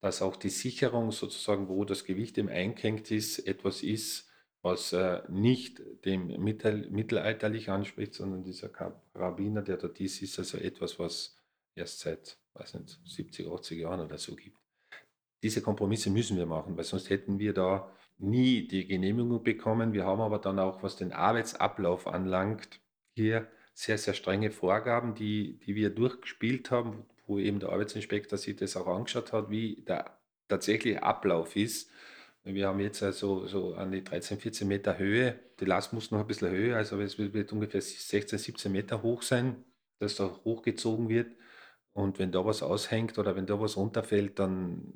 dass auch die Sicherung sozusagen, wo das Gewicht im eingehängt ist, etwas ist, was äh, nicht dem mittel, mittelalterlich anspricht, sondern dieser Karabiner, der dort ist, ist also etwas, was erst seit, weiß nicht, 70, 80 Jahren oder so gibt. Diese Kompromisse müssen wir machen, weil sonst hätten wir da nie die Genehmigung bekommen. Wir haben aber dann auch, was den Arbeitsablauf anlangt, hier sehr, sehr strenge Vorgaben, die, die wir durchgespielt haben, wo eben der Arbeitsinspektor sich das auch angeschaut hat, wie der tatsächliche Ablauf ist. Wir haben jetzt also so an die 13, 14 Meter Höhe. Die Last muss noch ein bisschen höher, also es wird ungefähr 16, 17 Meter hoch sein, dass da hochgezogen wird. Und wenn da was aushängt oder wenn da was runterfällt, dann,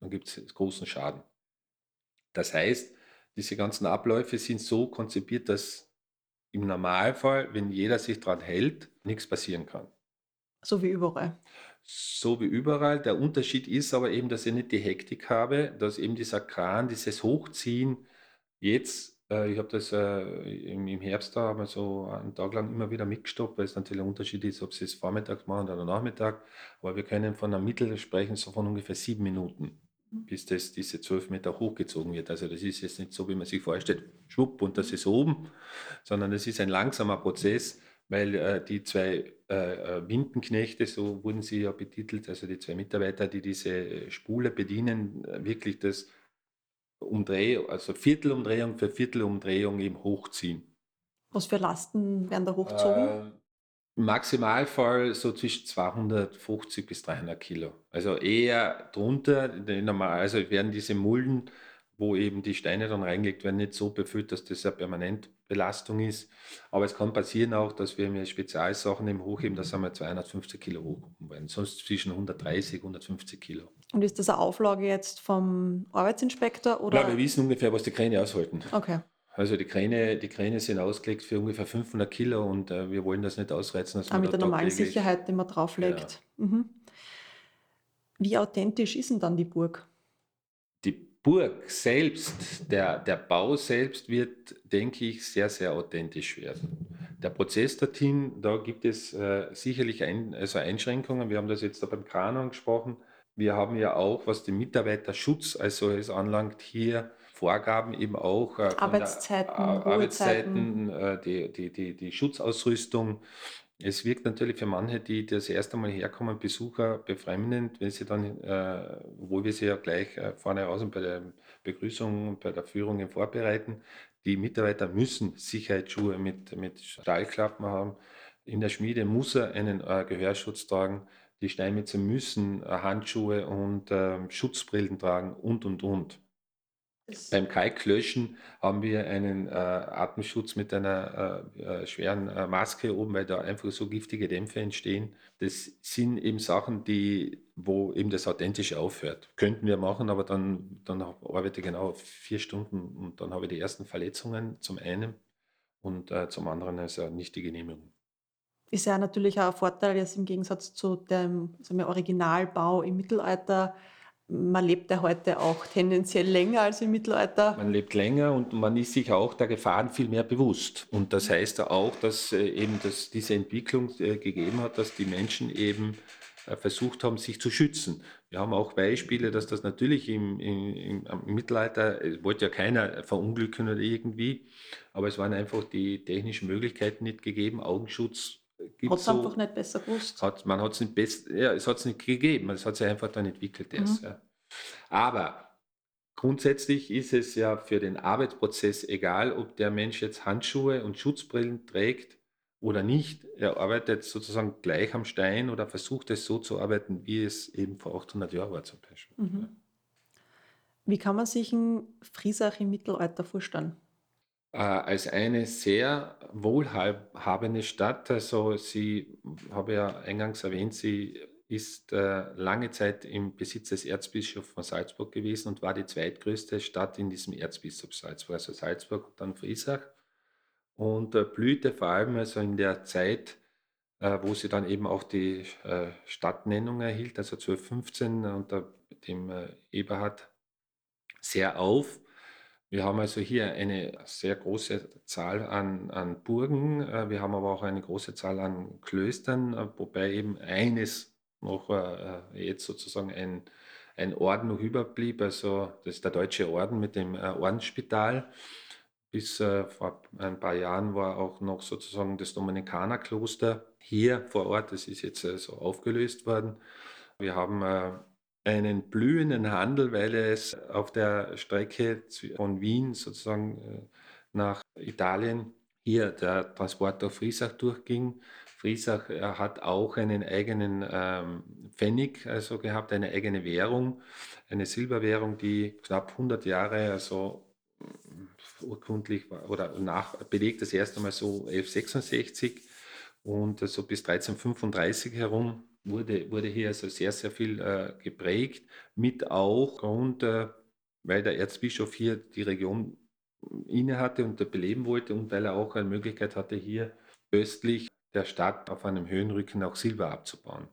dann gibt es großen Schaden. Das heißt, diese ganzen Abläufe sind so konzipiert, dass im Normalfall, wenn jeder sich daran hält, nichts passieren kann. So wie überall. So wie überall. Der Unterschied ist aber eben, dass ich nicht die Hektik habe, dass eben dieser Kran, dieses Hochziehen jetzt, äh, ich habe das äh, im, im, Herbst da wir so einen Tag lang immer wieder mitgestoppt, weil es natürlich ein Unterschied ist, ob sie es vormittags machen oder Nachmittag. Aber wir können von einem Mittel sprechen, so von ungefähr sieben Minuten, mhm. bis das diese zwölf Meter hochgezogen wird. Also das ist jetzt nicht so, wie man sich vorstellt, schwupp und das ist oben, sondern das ist ein langsamer Prozess weil äh, die zwei äh, äh, Windenknechte, so wurden sie ja betitelt, also die zwei Mitarbeiter, die diese Spule bedienen, äh, wirklich das Umdrehung, also Viertelumdrehung für Viertelumdrehung eben hochziehen. Was für Lasten werden da hochgezogen? Äh, Im Maximalfall so zwischen 250 bis 300 Kilo. Also eher drunter, also werden diese Mulden wo eben die Steine dann reingelegt werden, nicht so befüllt, dass das eine Permanentbelastung ist. Aber es kann passieren auch, dass wir mir Spezialsachen im Hochheben, da sind wir 250 Kilo hochkommen werden, sonst zwischen 130 und 150 Kilo. Und ist das eine Auflage jetzt vom Arbeitsinspektor? Oder? Ja, wir wissen ungefähr, was die Kräne aushalten. Okay. Also die Kräne, die Kräne sind ausgelegt für ungefähr 500 Kilo und äh, wir wollen das nicht ausreizen. Dass ah, mit der normalen Sicherheit, die man drauflegt. Ja. Mhm. Wie authentisch ist denn dann die Burg? Burg selbst, der, der Bau selbst wird, denke ich, sehr, sehr authentisch werden. Der Prozess dorthin, da gibt es äh, sicherlich ein, also Einschränkungen. Wir haben das jetzt da beim Kran angesprochen. Wir haben ja auch, was den Mitarbeiterschutz als solches anlangt, hier Vorgaben eben auch. Äh, Arbeitszeiten, äh, Arbeitszeiten, äh, die, die, die, die Schutzausrüstung. Es wirkt natürlich für manche, die das erste Mal herkommen, Besucher befremdend, wenn sie dann, äh, obwohl wir sie ja gleich äh, vorne aus und bei der Begrüßung und bei der Führung vorbereiten, die Mitarbeiter müssen Sicherheitsschuhe mit, mit Stahlklappen haben. In der Schmiede muss er einen äh, Gehörschutz tragen. Die Steinmetze müssen äh, Handschuhe und äh, Schutzbrillen tragen und, und, und. Das Beim Kalklöschen haben wir einen äh, Atemschutz mit einer äh, äh, schweren äh, Maske oben, weil da einfach so giftige Dämpfe entstehen. Das sind eben Sachen, die, wo eben das authentisch aufhört. Könnten wir machen, aber dann, dann arbeite ich genau vier Stunden und dann habe ich die ersten Verletzungen zum einen und äh, zum anderen also nicht die Genehmigung. Ist ja natürlich auch ein Vorteil, jetzt im Gegensatz zu dem wir, Originalbau im Mittelalter man lebt ja heute auch tendenziell länger als im Mittelalter. Man lebt länger und man ist sich auch der Gefahren viel mehr bewusst. Und das heißt auch, dass äh, eben dass diese Entwicklung äh, gegeben hat, dass die Menschen eben äh, versucht haben, sich zu schützen. Wir haben auch Beispiele, dass das natürlich im, im, im Mittelalter, es wollte ja keiner verunglücken oder irgendwie, aber es waren einfach die technischen Möglichkeiten nicht gegeben, Augenschutz Hat es so, einfach nicht besser gewusst. Hat, man hat es nicht besser, ja, es hat es nicht gegeben, es hat sich einfach dann entwickelt erst. Mhm. Ja. Aber grundsätzlich ist es ja für den Arbeitsprozess egal, ob der Mensch jetzt Handschuhe und Schutzbrillen trägt oder nicht. Er arbeitet sozusagen gleich am Stein oder versucht es so zu arbeiten, wie es eben vor 800 Jahren war zum Beispiel. Mhm. Wie kann man sich ein Friesach im Mittelalter vorstellen? Äh, als eine sehr wohlhabende Stadt. Also sie, habe ja eingangs erwähnt, sie ist äh, lange Zeit im Besitz des Erzbischofs von Salzburg gewesen und war die zweitgrößte Stadt in diesem Erzbistum Salzburg, also Salzburg und dann Friesach. Und äh, blühte vor allem also in der Zeit, äh, wo sie dann eben auch die äh, Stadtnennung erhielt, also 1215 unter dem äh, Eberhard, sehr auf. Wir haben also hier eine sehr große Zahl an, an Burgen. Äh, wir haben aber auch eine große Zahl an Klöstern, äh, wobei eben eines noch äh, jetzt sozusagen ein, ein Orden noch überblieb. Also das ist der Deutsche Orden mit dem Ordensspital. Bis vor ein paar Jahren war auch noch sozusagen das Dominikanerkloster hier vor Ort. Das ist jetzt so aufgelöst worden. Wir haben einen blühenden Handel, weil es auf der Strecke von Wien sozusagen äh, nach Italien hier der Transport auf Friesach durchging. Friesach äh, hat auch einen eigenen ähm, Pfennig also gehabt, eine eigene Währung, eine Silberwährung, die knapp 100 Jahre also äh, urkundlich oder nach, belegt das erste Mal so 1166 und so bis 1335 herum wurde, wurde hier also sehr, sehr viel äh, geprägt, mit auch Grund, äh, weil der Erzbischof hier die Region inne hatte und beleben wollte und weil er auch eine Möglichkeit hatte, hier östlich der Stadt auf einem Höhenrücken auch Silber abzubauen.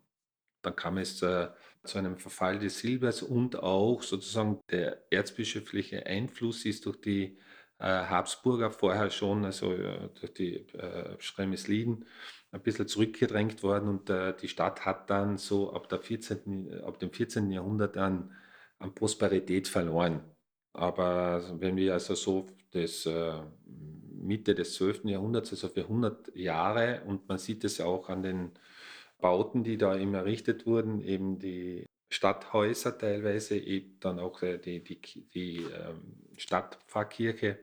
Dann kam es äh, zu einem Verfall des Silbers und auch sozusagen der erzbischöfliche Einfluss ist durch die äh, Habsburger vorher schon, also äh, durch die äh, Schremmesliden, ein bisschen zurückgedrängt worden und äh, die Stadt hat dann so ab, der 14., ab dem 14. Jahrhundert an, an Prosperität verloren. Aber wenn wir also so das äh, Mitte des 12. Jahrhunderts, also für 100 Jahre, und man sieht es auch an den Bauten, die da eben errichtet wurden, eben die Stadthäuser teilweise, eben dann auch äh, die, die, die ähm, Stadtpfarrkirche,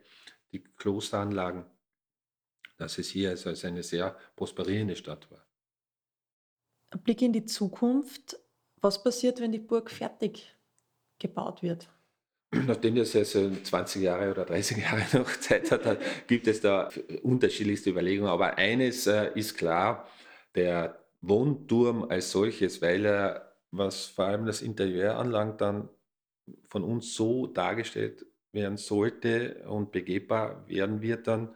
die Klosteranlagen dass es hier also als eine sehr prosperierende Stadt war. Ein Blick in die Zukunft. Was passiert, wenn die Burg fertig gebaut wird? Nachdem das also 20 Jahre oder 30 Jahre noch Zeit hat, gibt es da unterschiedlichste Überlegungen. Aber eines äh, ist klar, der Wohnturm als solches, weil er, was vor allem das Interieur anlangt, dann von uns so dargestellt werden sollte und begehbar werden wird, dann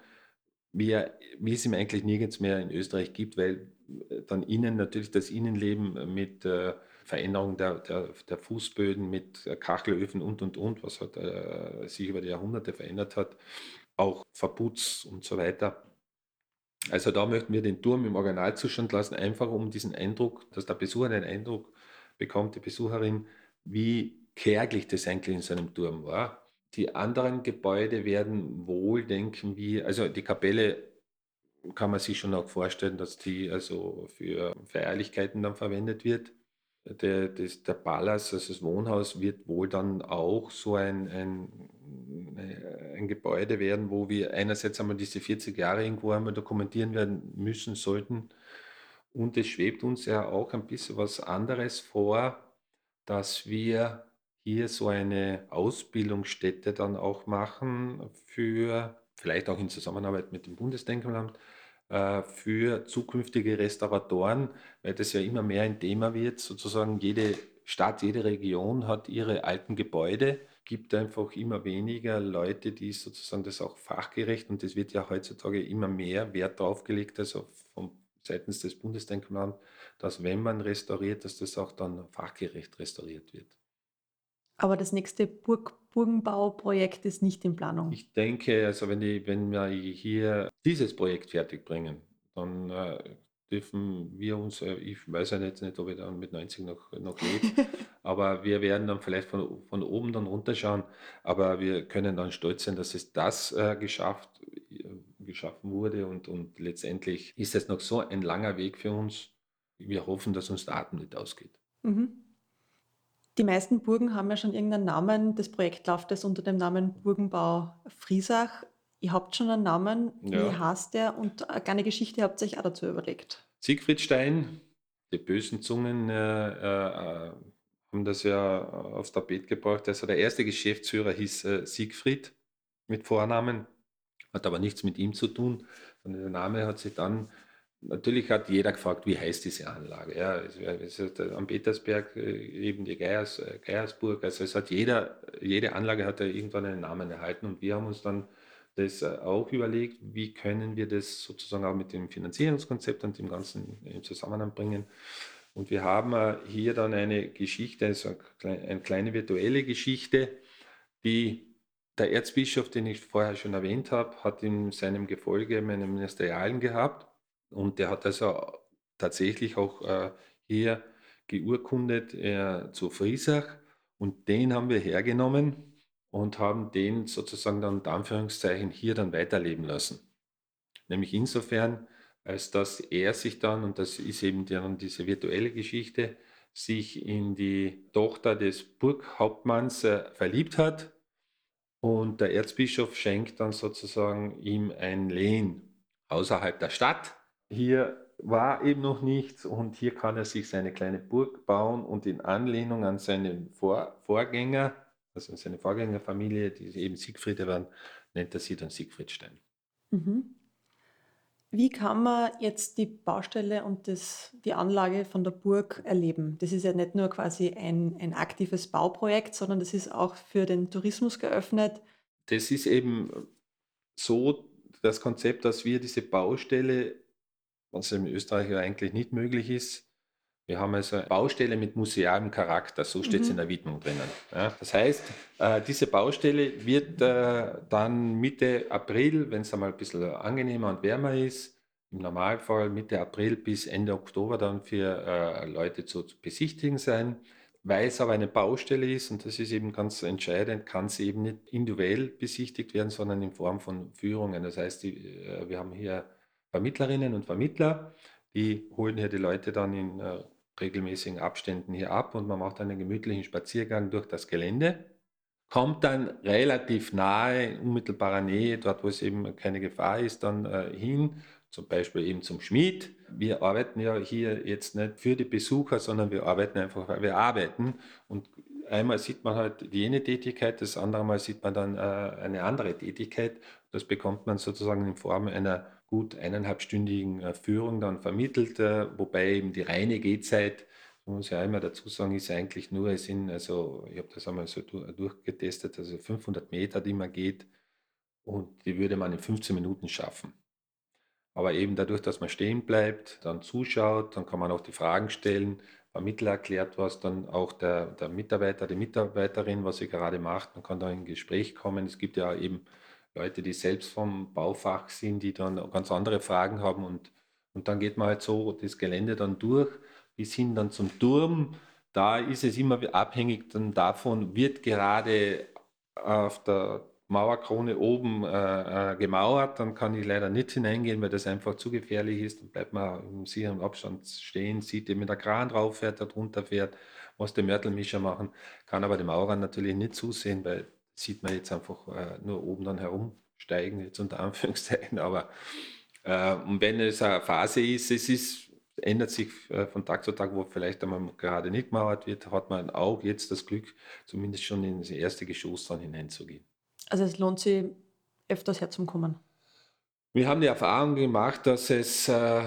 wie, er, wie es ihm eigentlich nirgends mehr in Österreich gibt, weil äh, dann innen natürlich das Innenleben mit äh, Veränderung der, der, der, Fußböden, mit äh, Kachelöfen und und und, was halt, äh, sich über die Jahrhunderte verändert hat, auch Verputz und so weiter. Also da möchten wir den Turm im Originalzustand lassen, einfach um diesen Eindruck, dass der Besucher den Eindruck bekommt, die Besucherin, wie kärglich das eigentlich in seinem Turm war Die anderen Gebäude werden wohl, denken wir, also die Kapelle kann man sich schon auch vorstellen, dass die also für Feierlichkeiten dann verwendet wird. Der, das, der Palast, also das Wohnhaus, wird wohl dann auch so ein, ein, ein Gebäude werden, wo wir einerseits einmal diese 40 Jahre irgendwo einmal dokumentieren werden müssen sollten. Und es schwebt uns ja auch ein bisschen was anderes vor, dass wir hier so eine Ausbildungsstätte dann auch machen für, vielleicht auch in Zusammenarbeit mit dem Bundesdenkmalamt, äh, für zukünftige Restauratoren, weil das ja immer mehr ein Thema wird. Sozusagen jede Stadt, jede Region hat ihre alten Gebäude, gibt einfach immer weniger Leute, die sozusagen das auch fachgerecht und es wird ja heutzutage immer mehr Wert drauf gelegt, also vom seitens des Bundesdenkmalamts, dass wenn man restauriert, dass das auch dann fachgerecht restauriert wird. Aber das nächste Burg Burgenbauprojekt ist nicht in Planung. Ich denke, also wenn, die, wenn wir hier dieses Projekt fertig bringen, dann äh, dürfen wir uns, äh, ich weiß ja jetzt nicht, ob ich dann mit 90 noch, noch lebe, aber wir werden dann vielleicht von, von oben dann runterschauen, aber wir können dann stolz sein, dass es das äh, geschafft, äh, geschaffen wurde und, und letztendlich ist es noch so ein langer Weg für uns. Wir hoffen, dass uns der Atem nicht ausgeht. Mhm. Die meisten Burgen haben ja schon irgendeinen Namen. Das Projekt läuft es unter dem Namen Burgenbau Friesach. Ihr habt schon einen Namen. Wie ja. heißt der? Und eine kleine Geschichte habt ihr euch auch dazu überlegt. Siegfriedstein, die bösen Zungen äh, äh, haben das ja aufs Tapet gebracht. Also der erste Geschäftsführer hieß äh, Siegfried mit Vornamen, hat aber nichts mit ihm zu tun, sondern der Name hat sich dann Natürlich hat jeder gefragt, wie heißt diese Anlage. Ja, es, es am Petersberg äh, eben die Geiers, äh, Geiersburg. Also es hat jeder, jede Anlage hat ja irgendwann einen Namen erhalten und wir haben uns dann das äh, auch überlegt, wie können wir das sozusagen auch mit dem Finanzierungskonzept und dem Ganzen in Zusammenhang bringen. Und wir haben hier dann eine Geschichte, also eine kleine virtuelle Geschichte, die der Erzbischof, den ich vorher schon erwähnt habe, hat in seinem Gefolge meine Ministerialen gehabt und der hat also tatsächlich auch äh, hier geurkundet äh, zu Friesach. Und den haben wir hergenommen und haben den sozusagen dann in Anführungszeichen hier dann weiterleben lassen. Nämlich insofern, als dass er sich dann, und das ist eben dann diese virtuelle Geschichte, sich in die Tochter des Burghauptmanns äh, verliebt hat. Und der Erzbischof schenkt dann sozusagen ihm ein Lehen außerhalb der Stadt hier war eben noch nichts und hier kann er sich seine kleine Burg bauen und in Anlehnung an seinen Vor Vorgänger, also seine Vorgängerfamilie, die eben Siegfriede waren, nennt er sie dann Siegfriedstein. Mhm. Wie kann man jetzt die Baustelle und das, die Anlage von der Burg erleben? Das ist ja nicht nur quasi ein, ein aktives Bauprojekt, sondern das ist auch für den Tourismus geöffnet. Das ist eben so das Konzept, dass wir diese Baustelle was in Österreich ja eigentlich nicht möglich ist. Wir haben also eine Baustelle mit musealem Charakter, so steht es mhm. in der Widmung drinnen. Ja, das heißt, äh, diese Baustelle wird äh, dann Mitte April, wenn es einmal ein bisschen angenehmer und wärmer ist, im Normalfall Mitte April bis Ende Oktober dann für äh, Leute zu, zu besichtigen sein. Weil es aber eine Baustelle ist, und das ist eben ganz entscheidend, kann sie eben nicht individuell besichtigt werden, sondern in Form von Führungen. Das heißt, die, äh, wir haben hier Vermittlerinnen und Vermittler, die holen hier die Leute dann in äh, regelmäßigen Abständen hier ab und man macht einen gemütlichen Spaziergang durch das Gelände, kommt dann relativ nahe, in unmittelbarer Nähe, dort wo es eben keine Gefahr ist, dann äh, hin, zum Beispiel eben zum Schmied. Wir arbeiten ja hier jetzt nicht für die Besucher, sondern wir arbeiten einfach, weil wir arbeiten und einmal sieht man halt jene Tätigkeit, das andere Mal sieht man dann äh, eine andere Tätigkeit. Das bekommt man sozusagen in Form einer gut eineinhalbstündigen äh, Führung dann vermittelt, äh, wobei eben die reine Gehzeit, muss ja immer dazu sagen, ist eigentlich nur, es sind, also ich habe das einmal so durchgetestet, also 500 Meter, die man geht und die würde man in 15 Minuten schaffen. Aber eben dadurch, dass man stehen bleibt, dann zuschaut, dann kann man auch die Fragen stellen, Vermittler erklärt was, dann auch der, der Mitarbeiter, die Mitarbeiterin, was sie gerade macht, man kann da in Gespräch kommen. Es gibt ja eben Leute, die selbst vom Baufach sind, die dann ganz andere Fragen haben und, und dann geht man halt so das Gelände dann durch bis hin dann zum Turm. Da ist es immer abhängig dann davon, wird gerade auf der Mauerkrone oben äh, äh, gemauert, dann kann ich leider nicht hineingehen, weil das einfach zu gefährlich ist. Dann bleibt man im sicheren Abstand stehen, sieht, wie der Kran drauf fährt, da drunter fährt, muss den Mörtelmischer machen, kann aber dem Maurern natürlich nicht zusehen, weil sieht man jetzt einfach äh, nur oben dann herumsteigen, jetzt unter Anführungszeichen. Aber äh, und wenn es eine Phase ist, es ist, ändert sich äh, von Tag zu Tag, wo vielleicht einmal gerade nicht gemauert wird, hat man auch jetzt das Glück, zumindest schon ins erste Geschoss dann hineinzugehen. Also es lohnt sich öfters herzukommen. Wir haben die Erfahrung gemacht, dass es äh,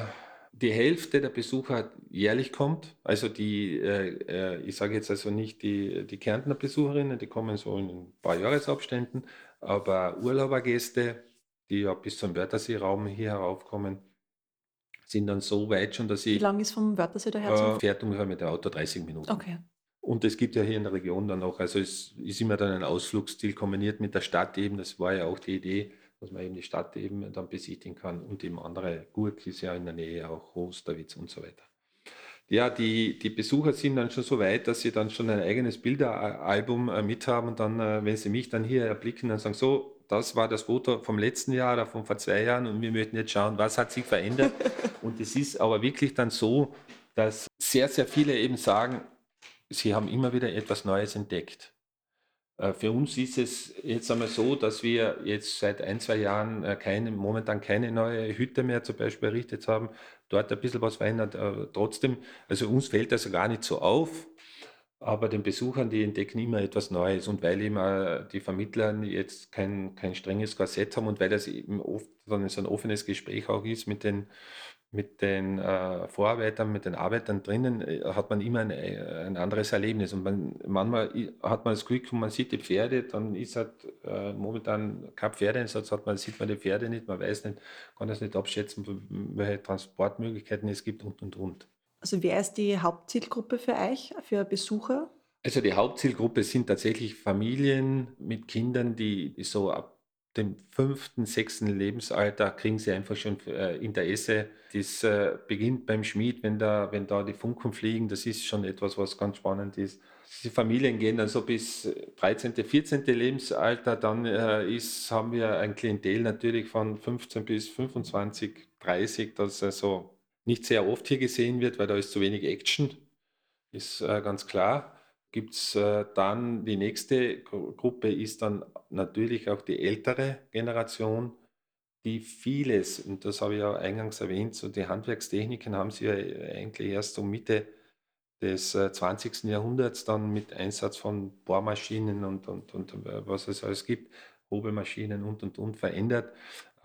die Hälfte der Besucher jährlich kommt. Also die, äh, äh, ich sage jetzt also nicht die, die Kärntner Besucherinnen, die kommen so in ein paar Jahresabständen, aber Urlaubergäste, die ja bis zum Wörthersee-Raum hier heraufkommen, sind dann so weit schon, dass sie. Wie lange ist vom Wörthersee daher zum? Äh, fährt ungefähr mit dem Auto 30 Minuten. Okay. Und es gibt ja hier in der Region dann auch, also es ist immer dann ein Ausflugsziel kombiniert mit der Stadt eben, das war ja auch die Idee, dass man eben die Stadt eben dann besichtigen kann und eben andere, Gurk ist ja in der Nähe, auch Rosterwitz und so weiter. Ja, die, die Besucher sind dann schon so weit, dass sie dann schon ein eigenes Bilderalbum äh, mithaben und dann, äh, wenn sie mich dann hier erblicken, dann sagen so, das war das Foto vom letzten Jahr oder von vor zwei Jahren und wir möchten jetzt schauen, was hat sich verändert. und es ist aber wirklich dann so, dass sehr, sehr viele eben sagen, sie haben immer wieder etwas Neues entdeckt. Äh, für uns ist es jetzt einmal so, dass wir jetzt seit ein, zwei Jahren äh, keine, momentan keine neue Hütte mehr zum Beispiel errichtet haben, dort ein bisschen was verändert. Äh, trotzdem, also uns fällt das gar nicht so auf, aber den Besuchern, die entdecken immer etwas Neues. Und weil eben die Vermittler jetzt kein, kein strenges Korsett haben und weil das eben oft dann so ein offenes Gespräch auch ist mit den mit den äh, Vorarbeitern, mit den Arbeitern drinnen, äh, hat man immer ein, ein anderes Erlebnis. Und man, manchmal hat man das Glück, man sieht die Pferde, dann ist halt äh, momentan kein Pferdeinsatz, hat man, sieht man die Pferde nicht, man weiß nicht, kann das nicht abschätzen, welche Transportmöglichkeiten es gibt und und und. Also wer ist die Hauptzielgruppe für euch, für Besucher? Also die Hauptzielgruppe sind tatsächlich Familien mit Kindern, die so ab dem fünften, sechsten Lebensalter kriegen sie einfach schon äh, Interesse. Das äh, beginnt beim Schmied, wenn da, wenn da die Funken fliegen. Das ist schon etwas, was ganz spannend ist. Die Familien gehen dann so bis 13., 14. Lebensalter. Dann äh, ist, haben wir ein Klientel natürlich von 15 bis 25, 30, das also nicht sehr oft hier gesehen wird, weil da ist zu wenig Action. Ist äh, ganz klar gibt es äh, dann die nächste Gruppe, ist dann natürlich auch die ältere Generation, die vieles, und das habe ich ja eingangs erwähnt, so die Handwerkstechniken haben sie ja eigentlich erst so Mitte des äh, 20. Jahrhunderts dann mit Einsatz von Bohrmaschinen und, und, und äh, was es alles gibt, Hobelmaschinen und und und verändert.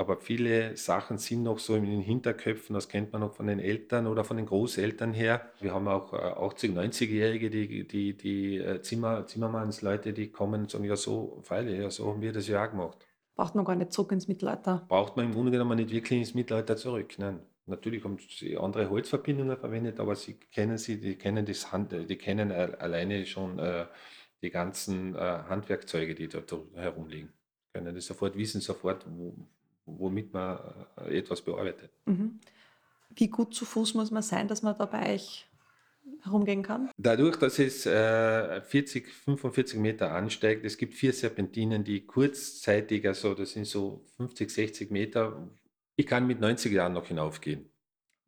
Aber viele Sachen sind noch so in den Hinterköpfen, das kennt man noch von den Eltern oder von den Großeltern her. Wir haben auch 80-, äh, 90-Jährige, die, die, die äh, Zimmer, Zimmermannsleute, die kommen und sagen, ja so, Pfeile, ja so haben wir das ja auch gemacht. Braucht man gar nicht zurück ins Mittelalter? Braucht man im Grunde genommen nicht wirklich ins Mittelalter zurück, nein. Natürlich haben sie andere Holzverbindungen verwendet, aber sie kennen sie, die kennen das Hand, die kennen alleine schon äh, die ganzen äh, Handwerkzeuge, die dort herumliegen. Können das sofort wissen, sofort, wo, womit man äh, etwas bearbeitet. Mhm. Wie gut zu Fuß muss man sein, dass man da bei euch herumgehen kann? Dadurch, dass es äh, 40, 45 Meter ansteigt, es gibt vier Serpentinen, die kurzzeitig, also das sind so 50, 60 Meter, ich kann mit 90 Jahren noch hinaufgehen.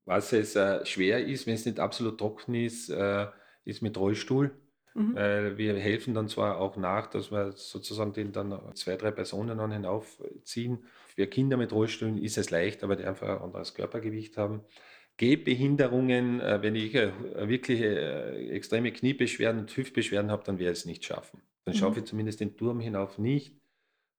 Was es äh, schwer ist, wenn es nicht absolut trocken ist, äh, ist mit Rollstuhl. Mhm. Äh, wir helfen dann zwar auch nach, dass wir sozusagen den dann zwei, drei Personen dann hinaufziehen. Für Kinder mit Rollstühlen ist es leicht, aber die einfach ein anderes Körpergewicht haben. Gehbehinderungen, äh, wenn ich äh, wirklich äh, extreme Kniebeschwerden und Hüftbeschwerden habe, dann werde ich es nicht schaffen. Dann mhm. schaffe ich zumindest den Turm hinauf nicht.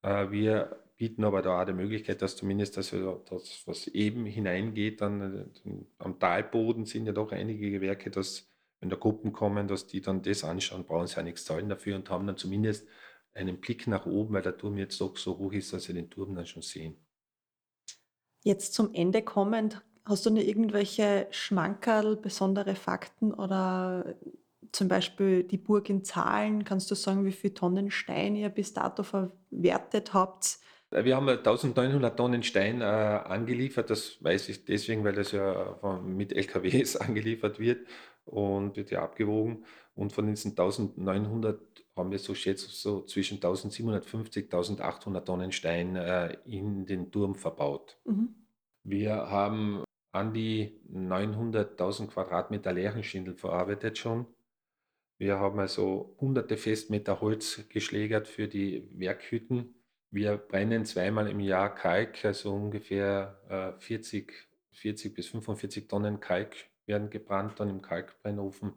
Wir bieten aber da auch die Möglichkeit, dass zumindest das, was eben hineingeht, dann am Talboden sind ja doch einige Gewerke, dass wenn da Gruppen kommen, dass die dann das anschauen, brauchen sie ja nichts zahlen dafür und haben dann zumindest einen Blick nach oben, weil der Turm jetzt doch so hoch ist, dass sie den Turm dann schon sehen. Jetzt zum Ende kommend, hast du noch irgendwelche Schmankerl, besondere Fakten oder zum Beispiel die Burg in Zahlen? Kannst du sagen, wie viele Tonnen Stein ihr bis dato verwertet habt? Wir haben 1900 Tonnen Stein äh, angeliefert. Das weiß ich deswegen, weil das ja mit LKWs angeliefert wird und wird ja abgewogen. Und von diesen 1900 haben wir so schätzt so zwischen 1750 1800 Tonnen Stein äh, in den Turm verbaut. Mhm. Wir haben an die 900.000 Quadratmeter Lärchenschindel verarbeitet schon. Wir haben also hunderte Festmeter Holz geschlägert für die Werkhütten. Wir brennen zweimal im Jahr Kalk, also ungefähr äh, 40, 40 bis 45 Tonnen Kalk werden gebrannt dann im Kalkbrennofen.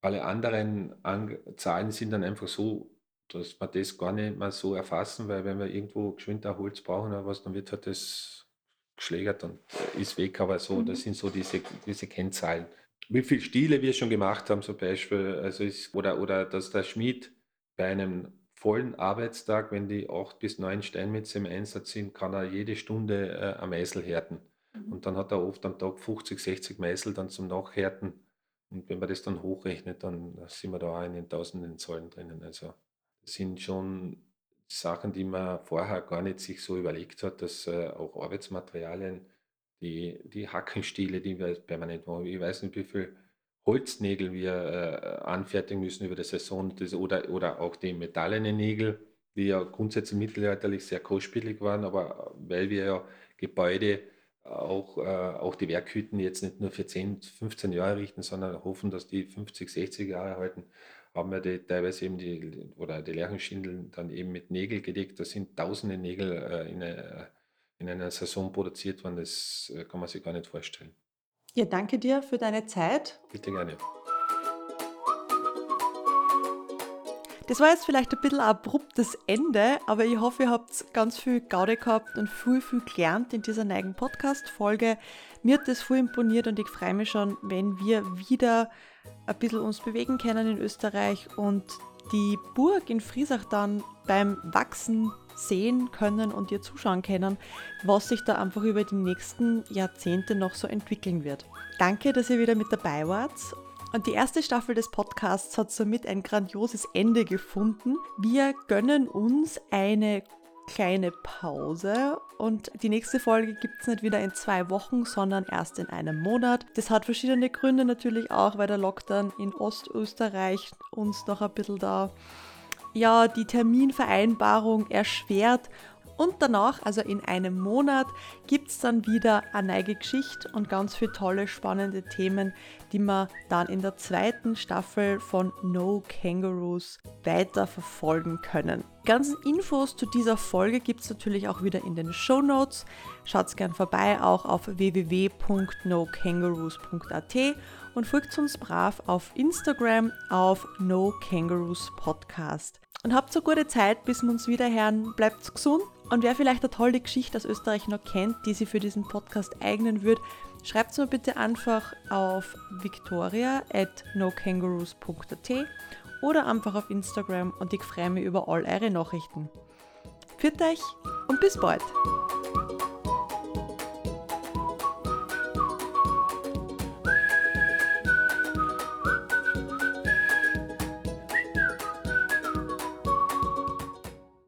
Alle anderen An Zahlen sind dann einfach so, dass man das gar nicht mal so erfassen, weil wenn wir irgendwo geschwind ein Holz brauchen oder was, dann wird halt das geschlägert und ist weg, aber so, das mhm. sind so diese, diese Kennzahlen. Wie viele Stile wir schon gemacht haben, zum Beispiel, also ist, oder, oder dass der Schmied bei einem vollen Arbeitstag, wenn die acht bis neun Steinmetze im Einsatz sind, kann er jede Stunde äh, ein Meißel härten. Mhm. Und dann hat er oft am Tag 50, 60 Meißel dann zum Nachhärten und wenn man das dann hochrechnet, dann sind wir da auch in den tausenden Zahlen drinnen. Also das sind schon Sachen, die man vorher gar nicht sich so überlegt hat, dass äh, auch Arbeitsmaterialien, die, die Hackenstiele, die wir permanent machen, ich weiß nicht, wie viel Holznägel wir äh, anfertigen müssen über die Saison das, oder, oder auch die metallenen Nägel, die ja grundsätzlich mittelalterlich sehr kostspielig waren, aber weil wir ja Gebäude auch, äh, auch die Werkhütten jetzt nicht nur für 10, 15 Jahre richten, sondern hoffen, dass die 50, 60 Jahre halten, haben wir die, teilweise eben die, oder die Lärchenschindeln dann eben mit Nägel gedeckt. Da sind tausende Nägel äh, in, eine, in einer Saison produziert worden, das äh, kann man sich gar nicht vorstellen. Ja, danke dir für deine Zeit. Bitte gerne. Das war jetzt vielleicht ein bisschen abruptes Ende, aber ich hoffe, ihr habt ganz viel Gaude gehabt und viel, viel gelernt in dieser neuen Podcast-Folge. Mir hat das viel imponiert und ich freue mich schon, wenn wir wieder ein bisschen uns bewegen können in Österreich und die Burg in Friesach dann beim Wachsen sehen können und ihr zuschauen können, was sich da einfach über die nächsten Jahrzehnte noch so entwickeln wird. Danke, dass ihr wieder mit dabei wart und die erste Staffel des Podcasts hat somit ein grandioses Ende gefunden. Wir gönnen uns eine kleine Pause und die nächste Folge gibt es nicht wieder in zwei Wochen, sondern erst in einem Monat. Das hat verschiedene Gründe natürlich auch, weil der Lockdown in Ostösterreich uns noch ein bisschen da ja, die Terminvereinbarung erschwert und danach, also in einem Monat, gibt es dann wieder eine neue Geschichte und ganz viele tolle, spannende Themen, die wir dann in der zweiten Staffel von No Kangaroos weiter verfolgen können. Ganzen Infos zu dieser Folge gibt es natürlich auch wieder in den Show Notes. Schaut gern vorbei, auch auf www.nokangaroos.at und folgt uns brav auf Instagram auf No Kangaroos Podcast. Und habt so gute Zeit, bis wir uns wieder hören. Bleibt gesund und wer vielleicht eine tolle Geschichte aus Österreich noch kennt, die sie für diesen Podcast eignen wird, schreibt es mir bitte einfach auf victoria oder einfach auf Instagram und ich freue mich über all eure Nachrichten. Für euch und bis bald!